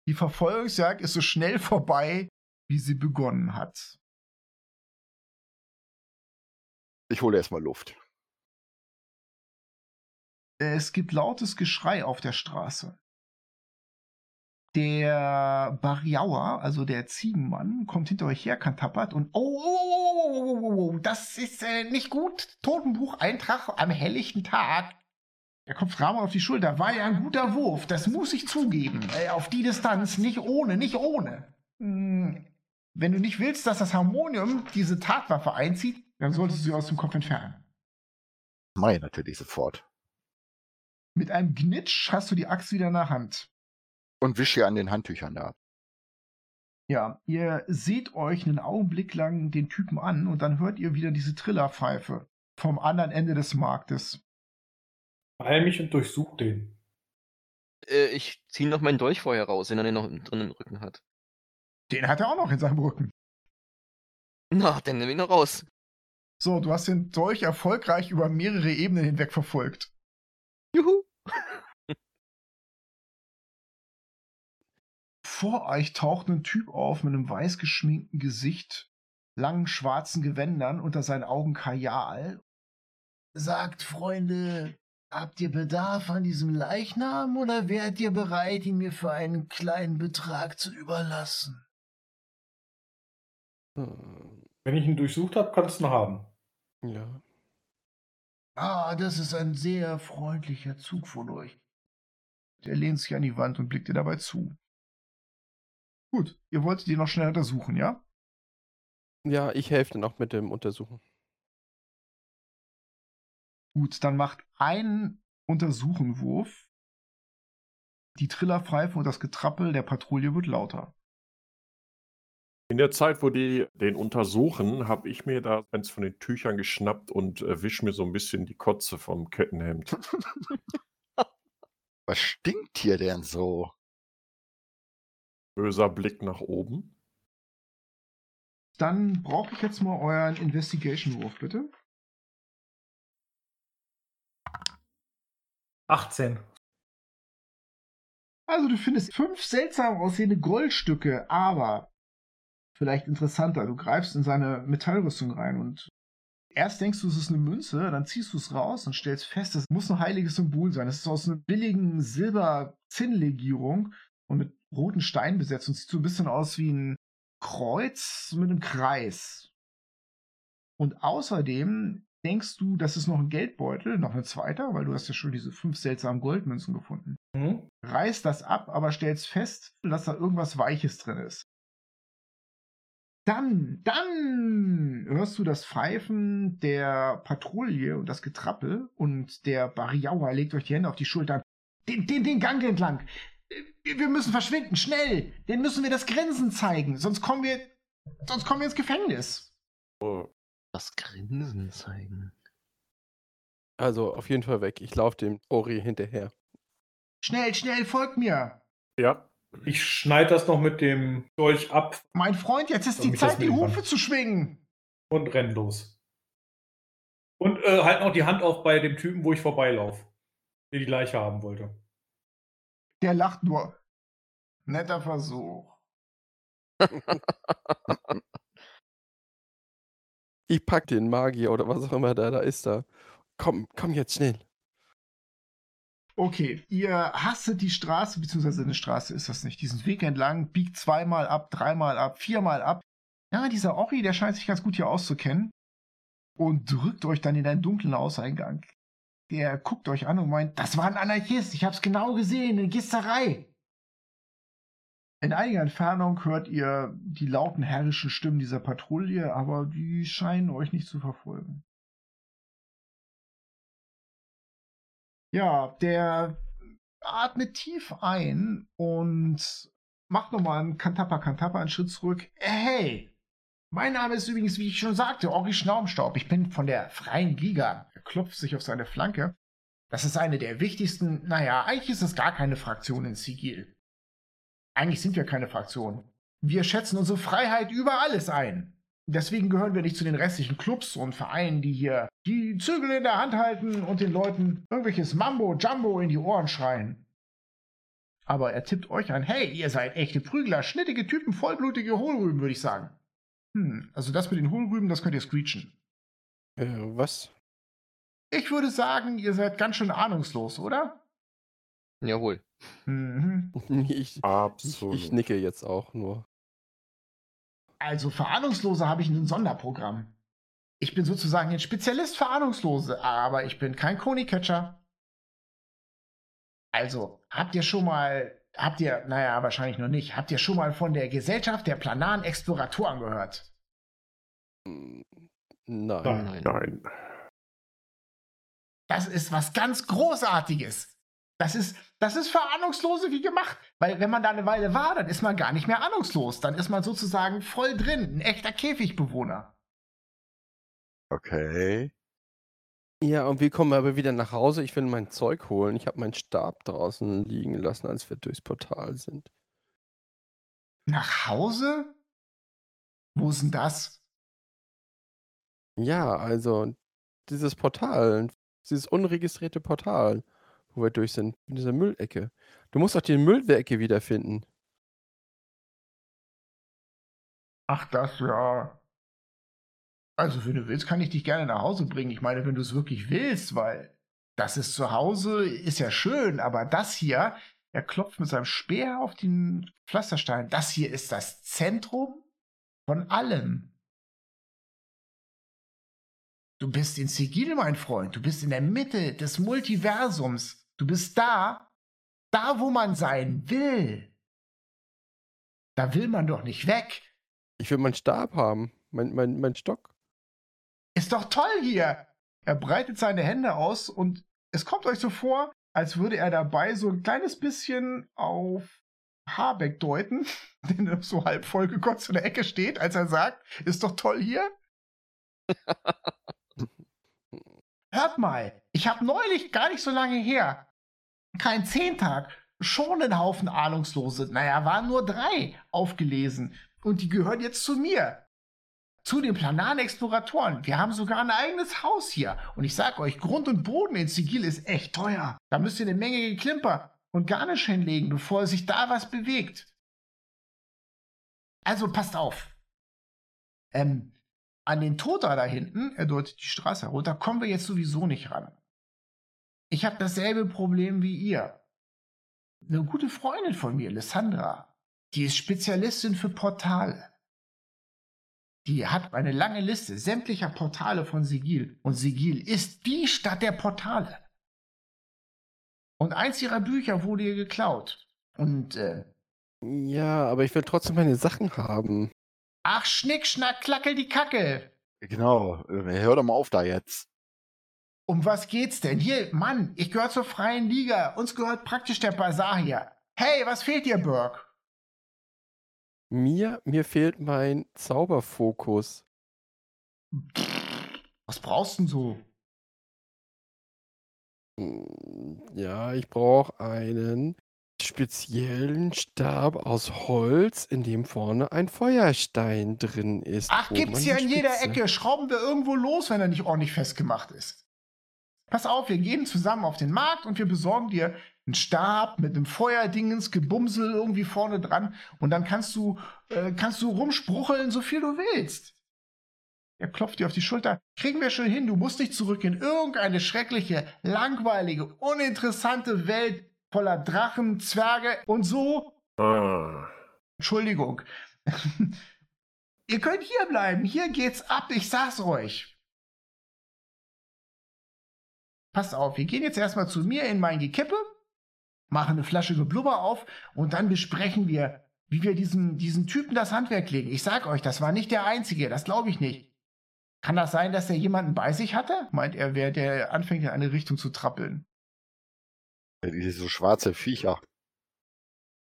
Die Verfolgungsjagd ist so schnell vorbei, wie sie begonnen hat. Ich hole erstmal Luft. Es gibt lautes Geschrei auf der Straße. Der Bariauer, also der Ziegenmann, kommt hinter euch her, kantappert und oh, oh, oh, oh, oh, oh das ist äh, nicht gut. Totenbucheintrag am helllichten Tag. Er kommt Ramon auf die Schulter. War ja ein guter Wurf, das muss ich zugeben. Äh, auf die Distanz, nicht ohne, nicht ohne. Hm, wenn du nicht willst, dass das Harmonium diese Tatwaffe einzieht, dann solltest du sie aus dem Kopf entfernen. Ich natürlich sofort. Mit einem Gnitsch hast du die Axt wieder in der Hand. Und wische an den Handtüchern da. Ja, ihr seht euch einen Augenblick lang den Typen an und dann hört ihr wieder diese Trillerpfeife vom anderen Ende des Marktes. Beeil mich und durchsuch den. Äh, ich ziehe noch meinen Dolch vorher raus, den er den noch drin im Rücken hat. Den hat er auch noch in seinem Rücken. Na, dann nehme ich noch raus. So, du hast den Dolch erfolgreich über mehrere Ebenen hinweg verfolgt. Juhu. Vor euch taucht ein Typ auf mit einem weiß geschminkten Gesicht, langen schwarzen Gewändern, unter seinen Augen Kajal. Sagt, Freunde, habt ihr Bedarf an diesem Leichnam oder wärt ihr bereit, ihn mir für einen kleinen Betrag zu überlassen? Hm, Wenn ich ihn durchsucht habe, kannst du ihn haben. Ja. Ah, das ist ein sehr freundlicher Zug von euch. Der lehnt sich an die Wand und blickt dir dabei zu. Gut, ihr wolltet ihn noch schnell untersuchen, ja? Ja, ich helfe dir noch mit dem Untersuchen. Gut, dann macht einen Untersuchenwurf. Die Trillerpfeife und das Getrappel der Patrouille wird lauter. In der Zeit, wo die den untersuchen, habe ich mir da eins von den Tüchern geschnappt und äh, wisch mir so ein bisschen die Kotze vom Kettenhemd. Was stinkt hier denn so? Böser Blick nach oben. Dann brauche ich jetzt mal euren Investigation-Wurf, bitte. 18. Also du findest fünf seltsam aussehende Goldstücke, aber vielleicht interessanter. Du greifst in seine Metallrüstung rein und erst denkst du, es ist eine Münze, dann ziehst du es raus und stellst fest, es muss ein heiliges Symbol sein. Es ist aus einer billigen Silber-Zinnlegierung und mit roten Steinen besetzt und sieht so ein bisschen aus wie ein Kreuz mit einem Kreis. Und außerdem denkst du, das ist noch ein Geldbeutel, noch ein zweiter, weil du hast ja schon diese fünf seltsamen Goldmünzen gefunden. Hm? Reißt das ab, aber stellst fest, dass da irgendwas Weiches drin ist. Dann, dann hörst du das Pfeifen der Patrouille und das Getrappel und der Bariaua legt euch die Hände auf die Schultern. Den, den, den Gang entlang. Wir müssen verschwinden, schnell. Den müssen wir das Grinsen zeigen, sonst kommen wir, sonst kommen wir ins Gefängnis. Oh, Das Grinsen zeigen. Also auf jeden Fall weg. Ich laufe dem Ori hinterher. Schnell, schnell, folgt mir. ja, Ich schneide das noch mit dem Dolch ab Mein Freund, jetzt ist die Zeit, die? Hufe zu schwingen. und renn los. Und äh, halt noch die Hand auf bei dem Typen, wo ich vorbeilaufe. Der die Leiche haben wollte. Der lacht nur. Netter Versuch. Ich pack den Magier oder was auch immer da, da ist da. Komm, komm jetzt schnell. Okay, ihr hasset die Straße, beziehungsweise eine Straße ist das nicht, diesen Weg entlang, biegt zweimal ab, dreimal ab, viermal ab. Ja, dieser Ori, der scheint sich ganz gut hier auszukennen und drückt euch dann in einen dunklen Auseingang. Der guckt euch an und meint, das war ein Anarchist, ich hab's genau gesehen, eine Gisterei. In einiger Entfernung hört ihr die lauten herrischen Stimmen dieser Patrouille, aber die scheinen euch nicht zu verfolgen. Ja, der atmet tief ein und macht nochmal einen Kantappa Kantappa einen Schritt zurück. Hey, mein Name ist übrigens, wie ich schon sagte, Ori Schnaumstaub. Ich bin von der Freien Liga. Er klopft sich auf seine Flanke. Das ist eine der wichtigsten, naja, eigentlich ist es gar keine Fraktion in Sigil. Eigentlich sind wir keine Fraktion. Wir schätzen unsere Freiheit über alles ein. Deswegen gehören wir nicht zu den restlichen Clubs und Vereinen, die hier die Zügel in der Hand halten und den Leuten irgendwelches Mambo Jumbo in die Ohren schreien. Aber er tippt euch an, hey, ihr seid echte Prügler, schnittige Typen, vollblutige Hohlrüben, würde ich sagen. Hm, also das mit den Hohlrüben, das könnt ihr screechen. Äh, was? Ich würde sagen, ihr seid ganz schön ahnungslos, oder? Jawohl. Mhm. Ich, ich, absolut. ich nicke jetzt auch nur. Also für Ahnungslose habe ich ein Sonderprogramm. Ich bin sozusagen ein Spezialist für Ahnungslose, aber ich bin kein Koni-Catcher. Also, habt ihr schon mal, habt ihr, naja, wahrscheinlich noch nicht, habt ihr schon mal von der Gesellschaft der planaren Exploratoren gehört? Hm. Nein. Nein. Nein. Das ist was ganz Großartiges. Das ist, das ist für Ahnungslose wie gemacht. Weil wenn man da eine Weile war, dann ist man gar nicht mehr ahnungslos. Dann ist man sozusagen voll drin. Ein echter Käfigbewohner. Okay. Ja, und wir kommen aber wieder nach Hause. Ich will mein Zeug holen. Ich habe meinen Stab draußen liegen lassen, als wir durchs Portal sind. Nach Hause? Wo ist denn das? Ja, also dieses Portal, dieses unregistrierte Portal, wo wir durch sind, in dieser Müllecke. Du musst doch die Müllecke wiederfinden. Ach, das ja. Also, wenn du willst, kann ich dich gerne nach Hause bringen. Ich meine, wenn du es wirklich willst, weil das ist zu Hause, ist ja schön, aber das hier, er klopft mit seinem Speer auf den Pflasterstein. Das hier ist das Zentrum von allem. Du bist in Sigil, mein Freund. Du bist in der Mitte des Multiversums. Du bist da, da, wo man sein will. Da will man doch nicht weg. Ich will meinen Stab haben, mein, mein, mein Stock. Ist doch toll hier. Er breitet seine Hände aus und es kommt euch so vor, als würde er dabei so ein kleines bisschen auf Habeck deuten, der so halb vollgekotzt in der Ecke steht, als er sagt, ist doch toll hier. Hört mal, ich habe neulich, gar nicht so lange her, kein Zehntag, schon einen Haufen Ahnungslose, naja, waren nur drei aufgelesen. Und die gehören jetzt zu mir. Zu den planaren Exploratoren. Wir haben sogar ein eigenes Haus hier. Und ich sag euch, Grund und Boden in Sigil ist echt teuer. Da müsst ihr eine Menge Geklimper und Garnisch hinlegen, bevor sich da was bewegt. Also passt auf. Ähm, an den Toter da hinten, er deutet die Straße herunter, kommen wir jetzt sowieso nicht ran. Ich habe dasselbe Problem wie ihr. Eine gute Freundin von mir, Lissandra, die ist Spezialistin für Portale. Die hat eine lange Liste sämtlicher Portale von Sigil. Und Sigil ist die Stadt der Portale. Und eins ihrer Bücher wurde ihr geklaut. Und, äh, Ja, aber ich will trotzdem meine Sachen haben. ach, Schnick, Schnack, Klackel die Kacke. Genau. Hör doch mal auf da jetzt. Um was geht's denn? Hier, Mann, ich gehöre zur freien Liga. Uns gehört praktisch der Bazar hier. Hey, was fehlt dir, Burke? Mir, mir fehlt mein Zauberfokus. Was brauchst du denn so? Hm, Ja, ich brauche einen speziellen Stab aus Holz, in dem vorne ein Feuerstein drin ist. Ach, gibt's hier in jeder Ecke. Schrauben wir irgendwo los, wenn er nicht ordentlich festgemacht ist. Pass auf, wir gehen zusammen auf den Markt und wir besorgen dir einen Stab mit einem Feuerdingens, Gebumsel irgendwie vorne dran und dann kannst du, äh, kannst du rumsprucheln, so viel du willst. Er klopft dir auf die Schulter. Kriegen wir schon hin, du musst nicht zurück in irgendeine schreckliche, langweilige, uninteressante Welt voller Drachen, Zwerge und so. Ah, Entschuldigung. Ihr könnt hier bleiben. Hier geht's ab. Ich sag's euch. Passt auf, wir gehen jetzt erstmal zu mir in mein Gekippe, machen eine Flasche Geblubber auf und dann besprechen wir, wie wir diesen, diesen Typen das Handwerk legen. Ich sag euch, das war nicht der Einzige, das glaube ich nicht. Kann das sein, dass er jemanden bei sich hatte? Meint er, wer der anfängt, in eine Richtung zu trappeln. Diese schwarze Viecher.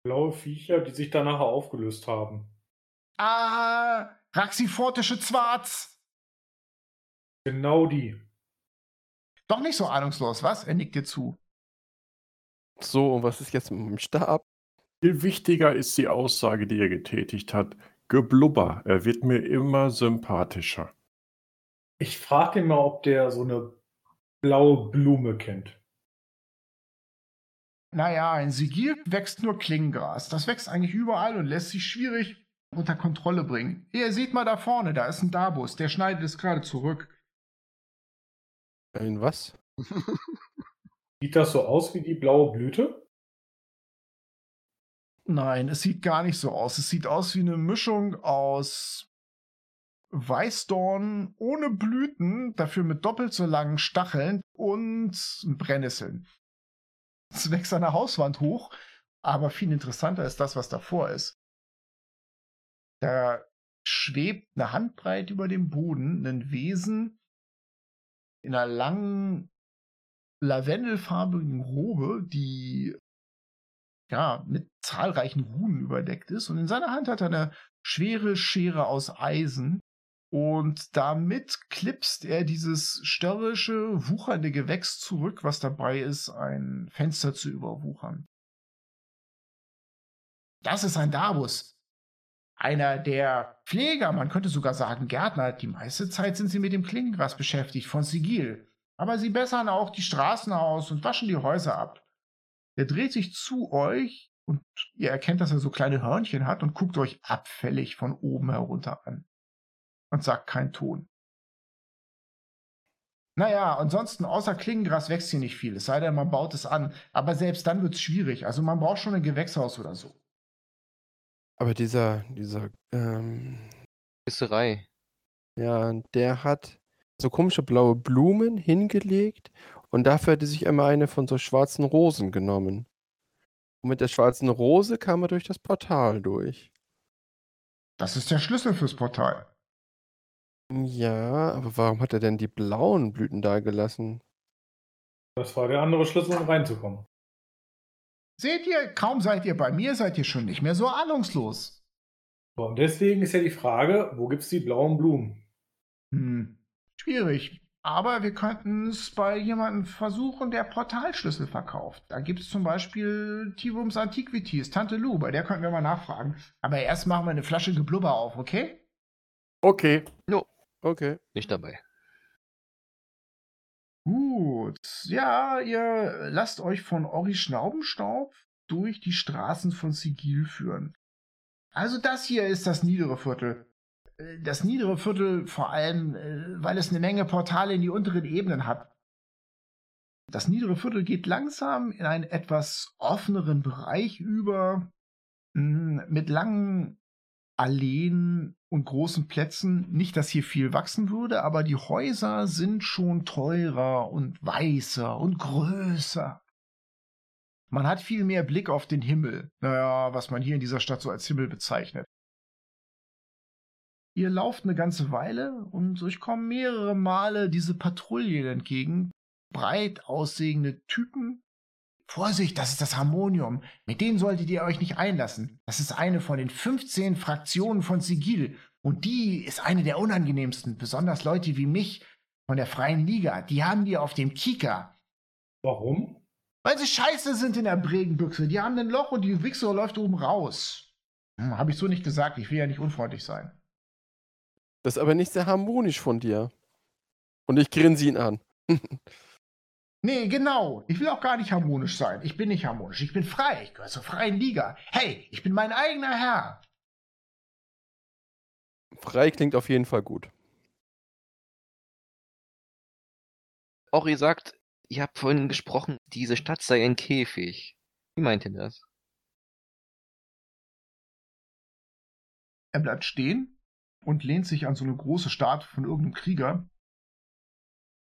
Blaue Viecher, die sich dann nachher aufgelöst haben. Ah, Raxifortische Zwarz. Genau die. Doch nicht so ahnungslos, was? Er nickt dir zu. So, und was ist jetzt mit dem Stab? viel wichtiger ist die Aussage, die er getätigt hat. Geblubber, er wird mir immer sympathischer. Ich frage ihn mal, ob der so eine blaue Blume kennt. Naja, in Sigil wächst nur Klingengras. Das wächst eigentlich überall und lässt sich schwierig unter Kontrolle bringen. Ihr seht mal da vorne, da ist ein Dabus, der schneidet es gerade zurück. Ein was? Sieht das so aus wie die blaue Blüte? Nein, es sieht gar nicht so aus. Es sieht aus wie eine Mischung aus Weißdorn ohne Blüten, dafür mit doppelt so langen Stacheln und Brennnesseln. Es wächst an der Hauswand hoch, aber viel interessanter ist das, was davor ist. Da schwebt eine Handbreit über dem Boden ein Wesen in einer langen lavendelfarbigen Robe, die ja mit zahlreichen Runen überdeckt ist. Und in seiner Hand hat er eine schwere Schere aus Eisen. Und damit klipst er dieses störrische, wuchernde Gewächs zurück, was dabei ist, ein Fenster zu überwuchern. Das ist ein Darbus. Einer der Pfleger, man könnte sogar sagen Gärtner. Die meiste Zeit sind sie mit dem Klingengras beschäftigt, von Sigil. Aber sie bessern auch die Straßen aus und waschen die Häuser ab. Er dreht sich zu euch und ihr erkennt, dass er so kleine Hörnchen hat und guckt euch abfällig von oben herunter an. Und sagt keinen Ton. Naja, ansonsten außer Klingengras wächst hier nicht viel, es sei denn, man baut es an. Aber selbst dann wird es schwierig. Also man braucht schon ein Gewächshaus oder so. Aber dieser, dieser, ähm, Gisserei. ja, der hat so komische blaue Blumen hingelegt und dafür hat er sich einmal eine von so schwarzen Rosen genommen. Und mit der schwarzen Rose kam er durch das Portal durch. Das ist der Schlüssel fürs Portal. Ja, aber warum hat er denn die blauen Blüten da gelassen? Das war der andere Schlüssel, um reinzukommen. Seht ihr, kaum seid ihr bei mir, seid ihr schon nicht mehr so ahnungslos. Und deswegen ist ja die Frage, wo gibt es die blauen Blumen? Hm, schwierig. Aber wir könnten es bei jemandem versuchen, der Portalschlüssel verkauft. Da gibt es zum Beispiel Tivums Antiquities, Tante Lou, bei der könnten wir mal nachfragen. Aber erst machen wir eine Flasche Geblubber auf, okay? Okay. Okay. Nicht dabei. Gut. Ja, ihr lasst euch von Ori Schnaubenstaub durch die Straßen von Sigil führen. Also das hier ist das niedere Viertel. Äh, Das niedere Viertel vor allem, äh, weil es eine Menge Portale in die unteren Ebenen hat. Das niedere Viertel geht langsam in einen etwas offeneren Bereich über, mh, mit langen Alleen und großen Plätzen. Nicht, dass hier viel wachsen würde, aber die Häuser sind schon teurer und weißer und größer. Man hat viel mehr Blick auf den Himmel. Naja, was man hier in dieser Stadt so als Himmel bezeichnet. Ihr lauft eine ganze Weile und euch kommen mehrere Male diese Patrouillen entgegen. Breit aussehende Typen. Vorsicht, das ist das Harmonium. Mit denen solltet ihr euch nicht einlassen. Das ist eine von den 15 Fraktionen von Sigil. Und die ist eine der unangenehmsten. Besonders Leute wie mich von der Freien Liga. Die haben die auf dem Kika. Warum? Weil sie scheiße sind in der Bregenbüchse. Die haben ein Loch und die Wichse läuft oben raus. Hm, Habe ich so nicht gesagt. Ich will ja nicht unfreundlich sein. Das ist aber nicht sehr harmonisch von dir. Und ich grinse ihn an. Nee, genau. Ich will auch gar nicht harmonisch sein. Ich bin nicht harmonisch. Ich bin frei. Ich gehöre zur freien Liga. Hey, ich bin mein eigener Herr. Frei klingt auf jeden Fall gut. Ori sagt, ihr habt vorhin gesprochen, diese Stadt sei ein Käfig. Wie meint ihr das? Er bleibt stehen und lehnt sich an so eine große Statue von irgendeinem Krieger.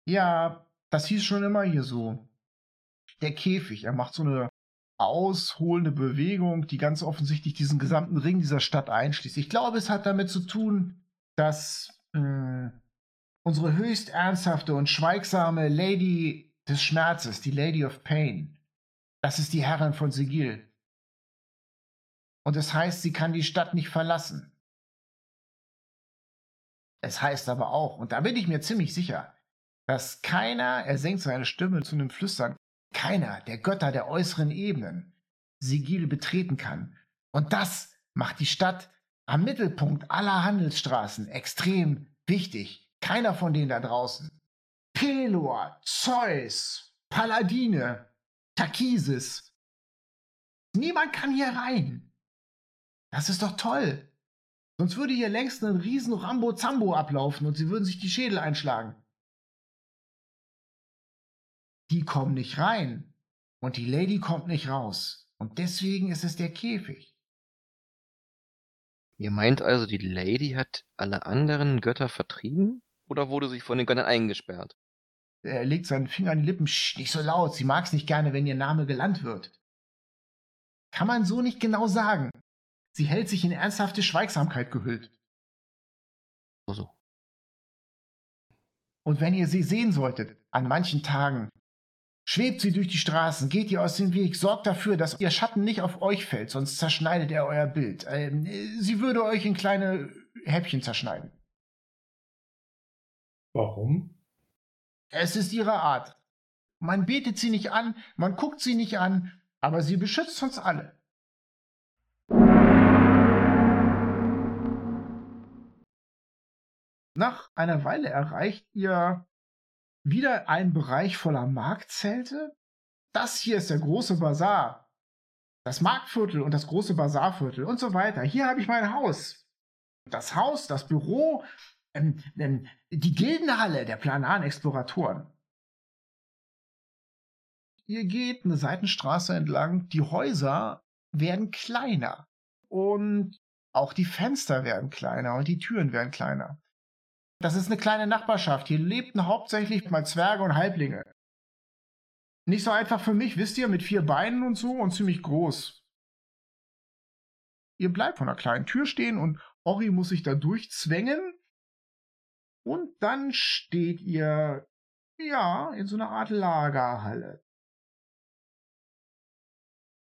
Ja, das hieß schon immer hier so. Der Käfig. Er macht so eine ausholende Bewegung, die ganz offensichtlich diesen gesamten Ring dieser Stadt einschließt. Ich glaube, es hat damit zu tun, dass äh, unsere höchst ernsthafte und schweigsame Lady des Schmerzes, die Lady of Pain, das ist die Herrin von Sigil. Und das heißt, sie kann die Stadt nicht verlassen. Es heißt aber auch, und da bin ich mir ziemlich sicher, dass keiner, er senkt seine Stimme zu einem Flüstern, keiner der Götter der äußeren Ebenen Sigil betreten kann. Und das macht die Stadt am Mittelpunkt aller Handelsstraßen extrem wichtig. Keiner von denen da draußen. Pelor, Zeus, Paladine, Takisis. Niemand kann hier rein. Das ist doch toll. Sonst würde hier längst ein riesen Rambo-Zambo ablaufen und sie würden sich die Schädel einschlagen. Die kommen nicht rein und die Lady kommt nicht raus. Und deswegen ist es der Käfig. Ihr meint also, die Lady hat alle anderen Götter vertrieben? Oder wurde sie von den Göttern eingesperrt? Er legt seinen Finger an die Lippen. Sch, nicht so laut. Sie mag es nicht gerne, wenn ihr Name gelandet wird. Kann man so nicht genau sagen. Sie hält sich in ernsthafte Schweigsamkeit gehüllt. So, so. Und wenn ihr sie sehen solltet, an manchen Tagen, Schwebt sie durch die Straßen, geht ihr aus dem Weg, sorgt dafür, dass ihr Schatten nicht auf euch fällt, sonst zerschneidet er euer Bild. Ähm, sie würde euch in kleine Häppchen zerschneiden. Warum? Es ist ihre Art. Man betet sie nicht an, man guckt sie nicht an, aber sie beschützt uns alle. Nach einer Weile erreicht ihr wieder einen Bereich voller Marktzelte. Das hier ist der große Bazar. Das Marktviertel und das große Bazarviertel und so weiter. Hier habe ich mein Haus. Das Haus, das Büro, ähm, ähm, die Gildenhalle der planaren Exploratoren. Ihr geht eine Seitenstraße entlang. Die Häuser werden kleiner. Und auch die Fenster werden kleiner und die Türen werden kleiner. Das ist eine kleine Nachbarschaft. Hier lebten hauptsächlich mal Zwerge und Halblinge. Nicht so einfach für mich, wisst ihr, mit vier Beinen und so und ziemlich groß. Ihr bleibt vor einer kleinen Tür stehen und Ori muss sich da durchzwängen. Und dann steht ihr, ja, in so einer Art Lagerhalle.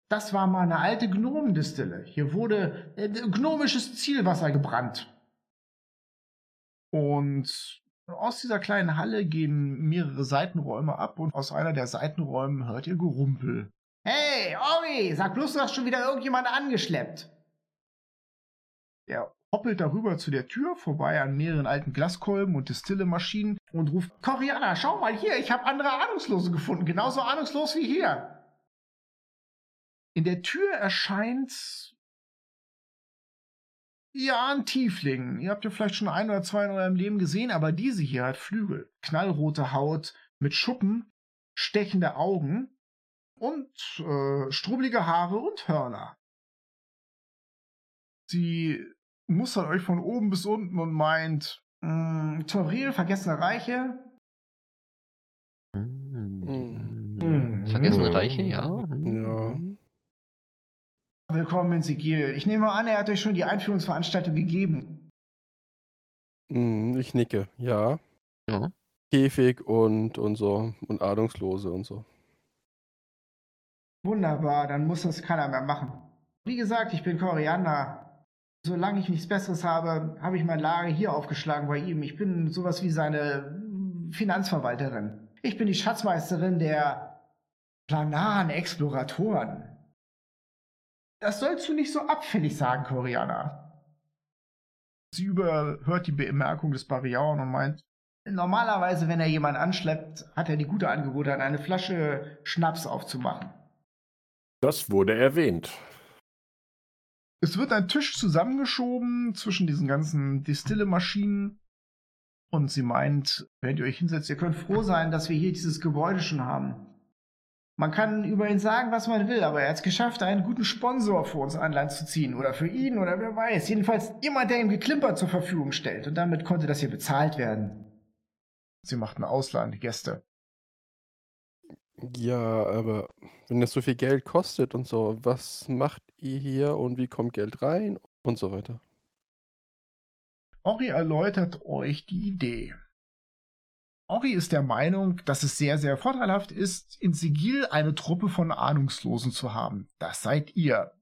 Das war mal eine alte Gnomendistille. Hier wurde äh, gnomisches Zielwasser gebrannt. Und aus dieser kleinen Halle gehen mehrere Seitenräume ab und aus einer der Seitenräume hört ihr Gerumpel. Hey, Ori, sag bloß, du hast schon wieder irgendjemand angeschleppt. Er hoppelt darüber zu der Tür, vorbei an mehreren alten Glaskolben und Distillemaschinen und ruft, Coriana, schau mal hier, ich habe andere Ahnungslose gefunden, genauso ahnungslos wie hier. In der Tür erscheint ja, ein Tiefling. Ihr habt ja vielleicht schon ein oder zwei in eurem Leben gesehen, aber diese hier hat Flügel. Knallrote Haut mit Schuppen, stechende Augen und äh, strubbelige Haare und Hörner. Sie mustert euch von oben bis unten und meint, hm, Toril, vergessene Reiche. Mhm. Vergessene Reiche, ja. Ja. Willkommen in Sigil. Ich nehme an, er hat euch schon die Einführungsveranstaltung gegeben. Hm, Ich nicke, ja. Ja. Käfig und, und so. Und Ahnungslose und so. Wunderbar, dann muss das keiner mehr machen. Wie gesagt, ich bin Koriander. Solange ich nichts Besseres habe, habe ich mein Lager hier aufgeschlagen bei ihm. Ich bin sowas wie seine Finanzverwalterin. Ich bin die Schatzmeisterin der planaren Exploratoren. Das sollst du nicht so abfällig sagen, Koriana. Sie überhört die Bemerkung des Barriauen und meint, normalerweise, wenn er jemanden anschleppt, hat er die gute Angebote, an eine Flasche Schnaps aufzumachen. Das wurde erwähnt. Es wird ein Tisch zusammengeschoben zwischen diesen ganzen Distillemaschinen. Und sie meint, wenn ihr euch hinsetzt, ihr könnt froh sein, dass wir hier dieses Gebäude schon haben. Man kann über ihn sagen, was man will, aber er hat es geschafft, einen guten Sponsor für uns an Land zu ziehen. Oder für ihn, oder wer weiß. Jedenfalls jemand, der ihm Geklimper zur Verfügung stellt. Und damit konnte das hier bezahlt werden. Sie machten ausladende Gäste. Ja, aber wenn das so viel Geld kostet und so, was macht ihr hier und wie kommt Geld rein und so weiter? Ori erläutert euch die Idee. Ori ist der Meinung, dass es sehr, sehr vorteilhaft ist, in Sigil eine Truppe von Ahnungslosen zu haben. Das seid ihr.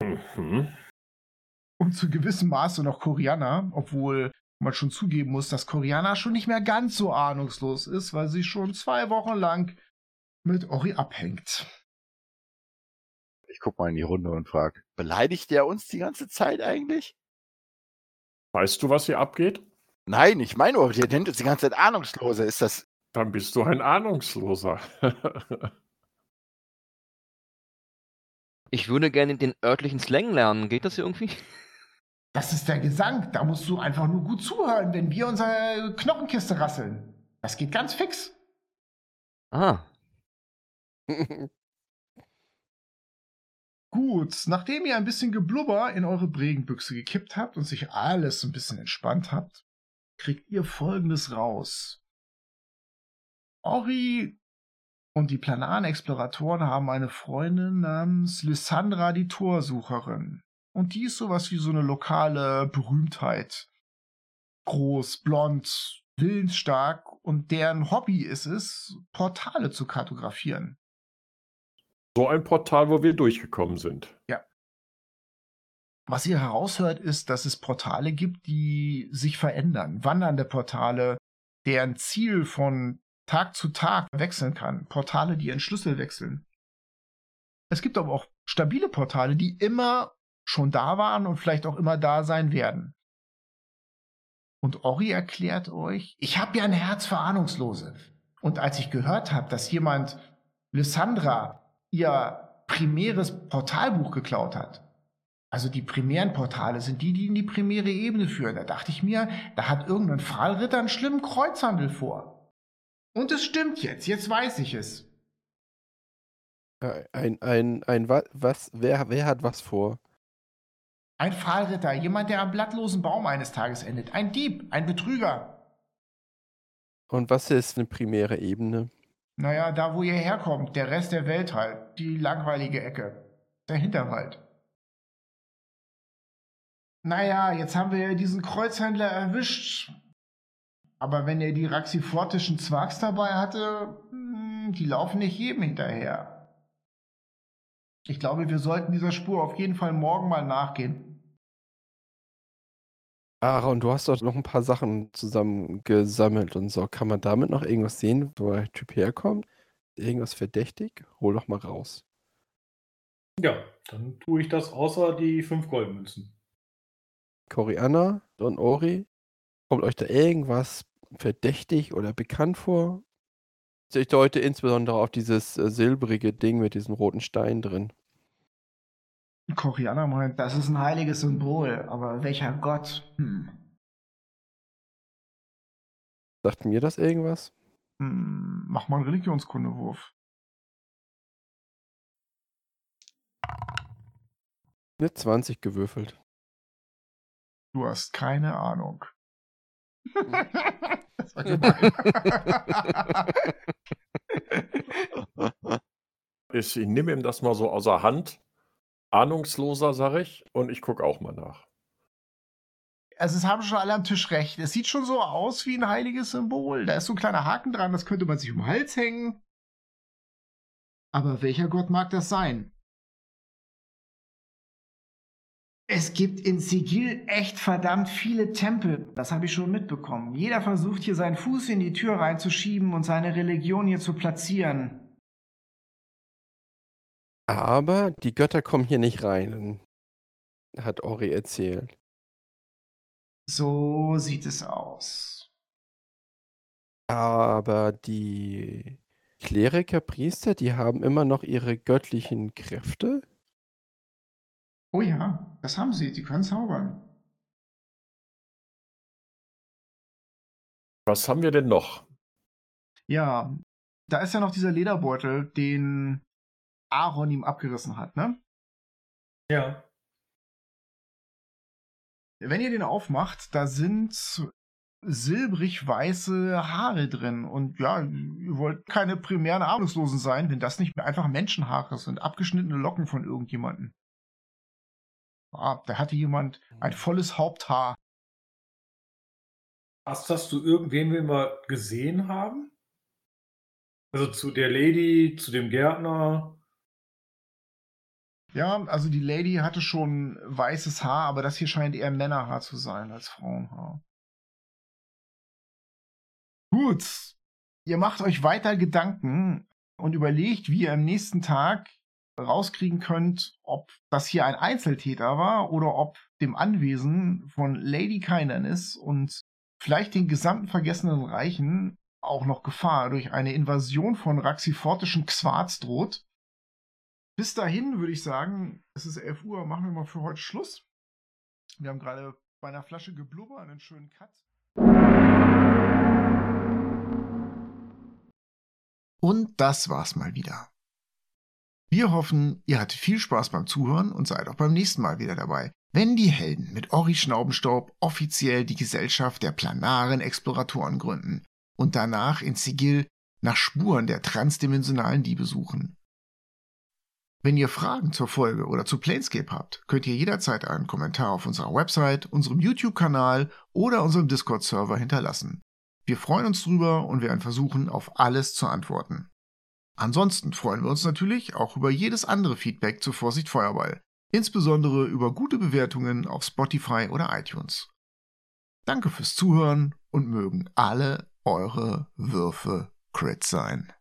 Mhm. Und zu gewissem Maße noch Koriana, obwohl man schon zugeben muss, dass Koriana schon nicht mehr ganz so ahnungslos ist, weil sie schon zwei Wochen lang mit Ori abhängt. Ich guck mal in die Runde und frag, beleidigt der uns die ganze Zeit eigentlich? Weißt du, was hier abgeht? Nein, ich meine, nur, der nennt uns die ganze Zeit Ahnungslose. Ist das. Dann bist du ein Ahnungsloser. Ich würde gerne den örtlichen Slang lernen. Geht das hier irgendwie? Das ist der Gesang. Da musst du einfach nur gut zuhören, wenn wir unsere Knochenkiste rasseln. Das geht ganz fix. Ah. Gut, nachdem ihr ein bisschen Geblubber in eure Bregenbüchse gekippt habt und sich alles ein bisschen entspannt habt, kriegt ihr folgendes raus. Ori und die planaren Exploratoren haben eine Freundin namens Lysandra die Torsucherin. Und die ist sowas wie so eine lokale Berühmtheit. Groß, blond, willensstark und deren Hobby ist es, Portale zu kartografieren. So ein Portal, wo wir durchgekommen sind. Ja. Was ihr heraushört, ist, dass es Portale gibt, die sich verändern. Wandernde Portale, deren Ziel von Tag zu Tag wechseln kann. Portale, die ihren Schlüssel wechseln. Es gibt aber auch stabile Portale, die immer schon da waren und vielleicht auch immer da sein werden. Und Ori erklärt euch, ich habe ja ein Herz für Ahnungslose. Und als ich gehört habe, dass jemand Lysandra ihr primäres Portalbuch geklaut hat, also die primären Portale sind die, die in die primäre Ebene führen, da dachte ich mir, da hat irgendein Pfahlritter einen schlimmen Kreuzhandel vor. Und es stimmt jetzt, jetzt weiß ich es. Äh, Ein, ein, ein, wa- was, wer, wer hat was vor? Ein Pfahlritter, jemand, der am blattlosen Baum eines Tages endet. Ein Dieb, ein Betrüger. Und was ist eine primäre Ebene? Naja, da wo ihr herkommt, der Rest der Welt halt. Die langweilige Ecke. Der Hinterwald. Naja, jetzt haben wir ja diesen Kreuzhändler erwischt. Aber wenn er die raxifortischen Zwags dabei hatte, hm, die laufen nicht jedem hinterher. Ich glaube, wir sollten dieser Spur auf jeden Fall morgen mal nachgehen. Aaron, du hast doch noch ein paar Sachen zusammengesammelt und so. Kann man damit noch irgendwas sehen, wo der Typ herkommt? Irgendwas verdächtig? Hol doch mal raus. Ja, dann tue ich das außer die fünf Goldmünzen. Korianna und Ori, kommt euch da irgendwas verdächtig oder bekannt vor? Ich deute insbesondere auf dieses äh, silbrige Ding mit diesem roten Stein drin. Korianer meint, das ist ein heiliges Symbol, aber welcher Gott? Hm. Sagt mir das irgendwas? Hm, mach mal einen Religionskundewurf. Eine 20 gewürfelt. Du hast keine Ahnung. das war gemein. Ich nehme ihm das mal so außer Hand. Ahnungsloser, sag ich, und ich gucke auch mal nach. also es haben schon alle am Tisch recht. Es sieht schon so aus wie ein heiliges Symbol. Da ist so ein kleiner Haken dran, das könnte man sich um den Hals hängen. Aber welcher Gott mag das sein? Es gibt in Sigil echt verdammt viele Tempel. Das habe ich schon mitbekommen. Jeder versucht hier seinen Fuß in die Tür reinzuschieben und seine Religion hier zu platzieren. Aber die Götter kommen hier nicht rein, hat Ori erzählt. So sieht es aus. Aber die Kleriker, Priester, die haben immer noch ihre göttlichen Kräfte? Oh ja, das haben sie. Die können zaubern. Was haben wir denn noch? Ja, da ist ja noch dieser Lederbeutel, den Aaron ihm abgerissen hat, ne? Ja. Wenn ihr den aufmacht, da sind silbrig weiße Haare drin. Und ja, ihr wollt keine primären Ahnungslosen sein, wenn das nicht mehr einfach Menschenhaare sind, abgeschnittene Locken von irgendjemandem. Ah, da hatte jemand ein volles Haupthaar. Hast, hast du irgendwen, den wir gesehen haben? Also zu der Lady, zu dem Gärtner. Ja, also die Lady hatte schon weißes Haar, aber das hier scheint eher Männerhaar zu sein als Frauenhaar. Gut, ihr macht euch weiter Gedanken und überlegt, wie ihr am nächsten Tag rauskriegen könnt, ob das hier ein Einzeltäter war oder ob dem Anwesen von Lady Kinderness und vielleicht den gesamten vergessenen Reichen auch noch Gefahr durch eine Invasion von raxifortischen Quarz droht. Bis dahin würde ich sagen, es ist 11 Uhr, machen wir mal für heute Schluss. Wir haben gerade bei einer Flasche Geblubber einen schönen Cut. Und das war's mal wieder. Wir hoffen, ihr hattet viel Spaß beim Zuhören und seid auch beim nächsten Mal wieder dabei, wenn die Helden mit Ori Schnaubenstaub offiziell die Gesellschaft der planaren Exploratoren gründen und danach in Sigil nach Spuren der transdimensionalen Diebe suchen. Wenn ihr Fragen zur Folge oder zu Planescape habt, könnt ihr jederzeit einen Kommentar auf unserer Website, unserem YouTube-Kanal oder unserem Discord-Server hinterlassen. Wir freuen uns drüber und werden versuchen, auf alles zu antworten. Ansonsten freuen wir uns natürlich auch über jedes andere Feedback zu Vorsicht Feuerball, insbesondere über gute Bewertungen auf Spotify oder iTunes. Danke fürs Zuhören und mögen alle eure Würfe Crit sein.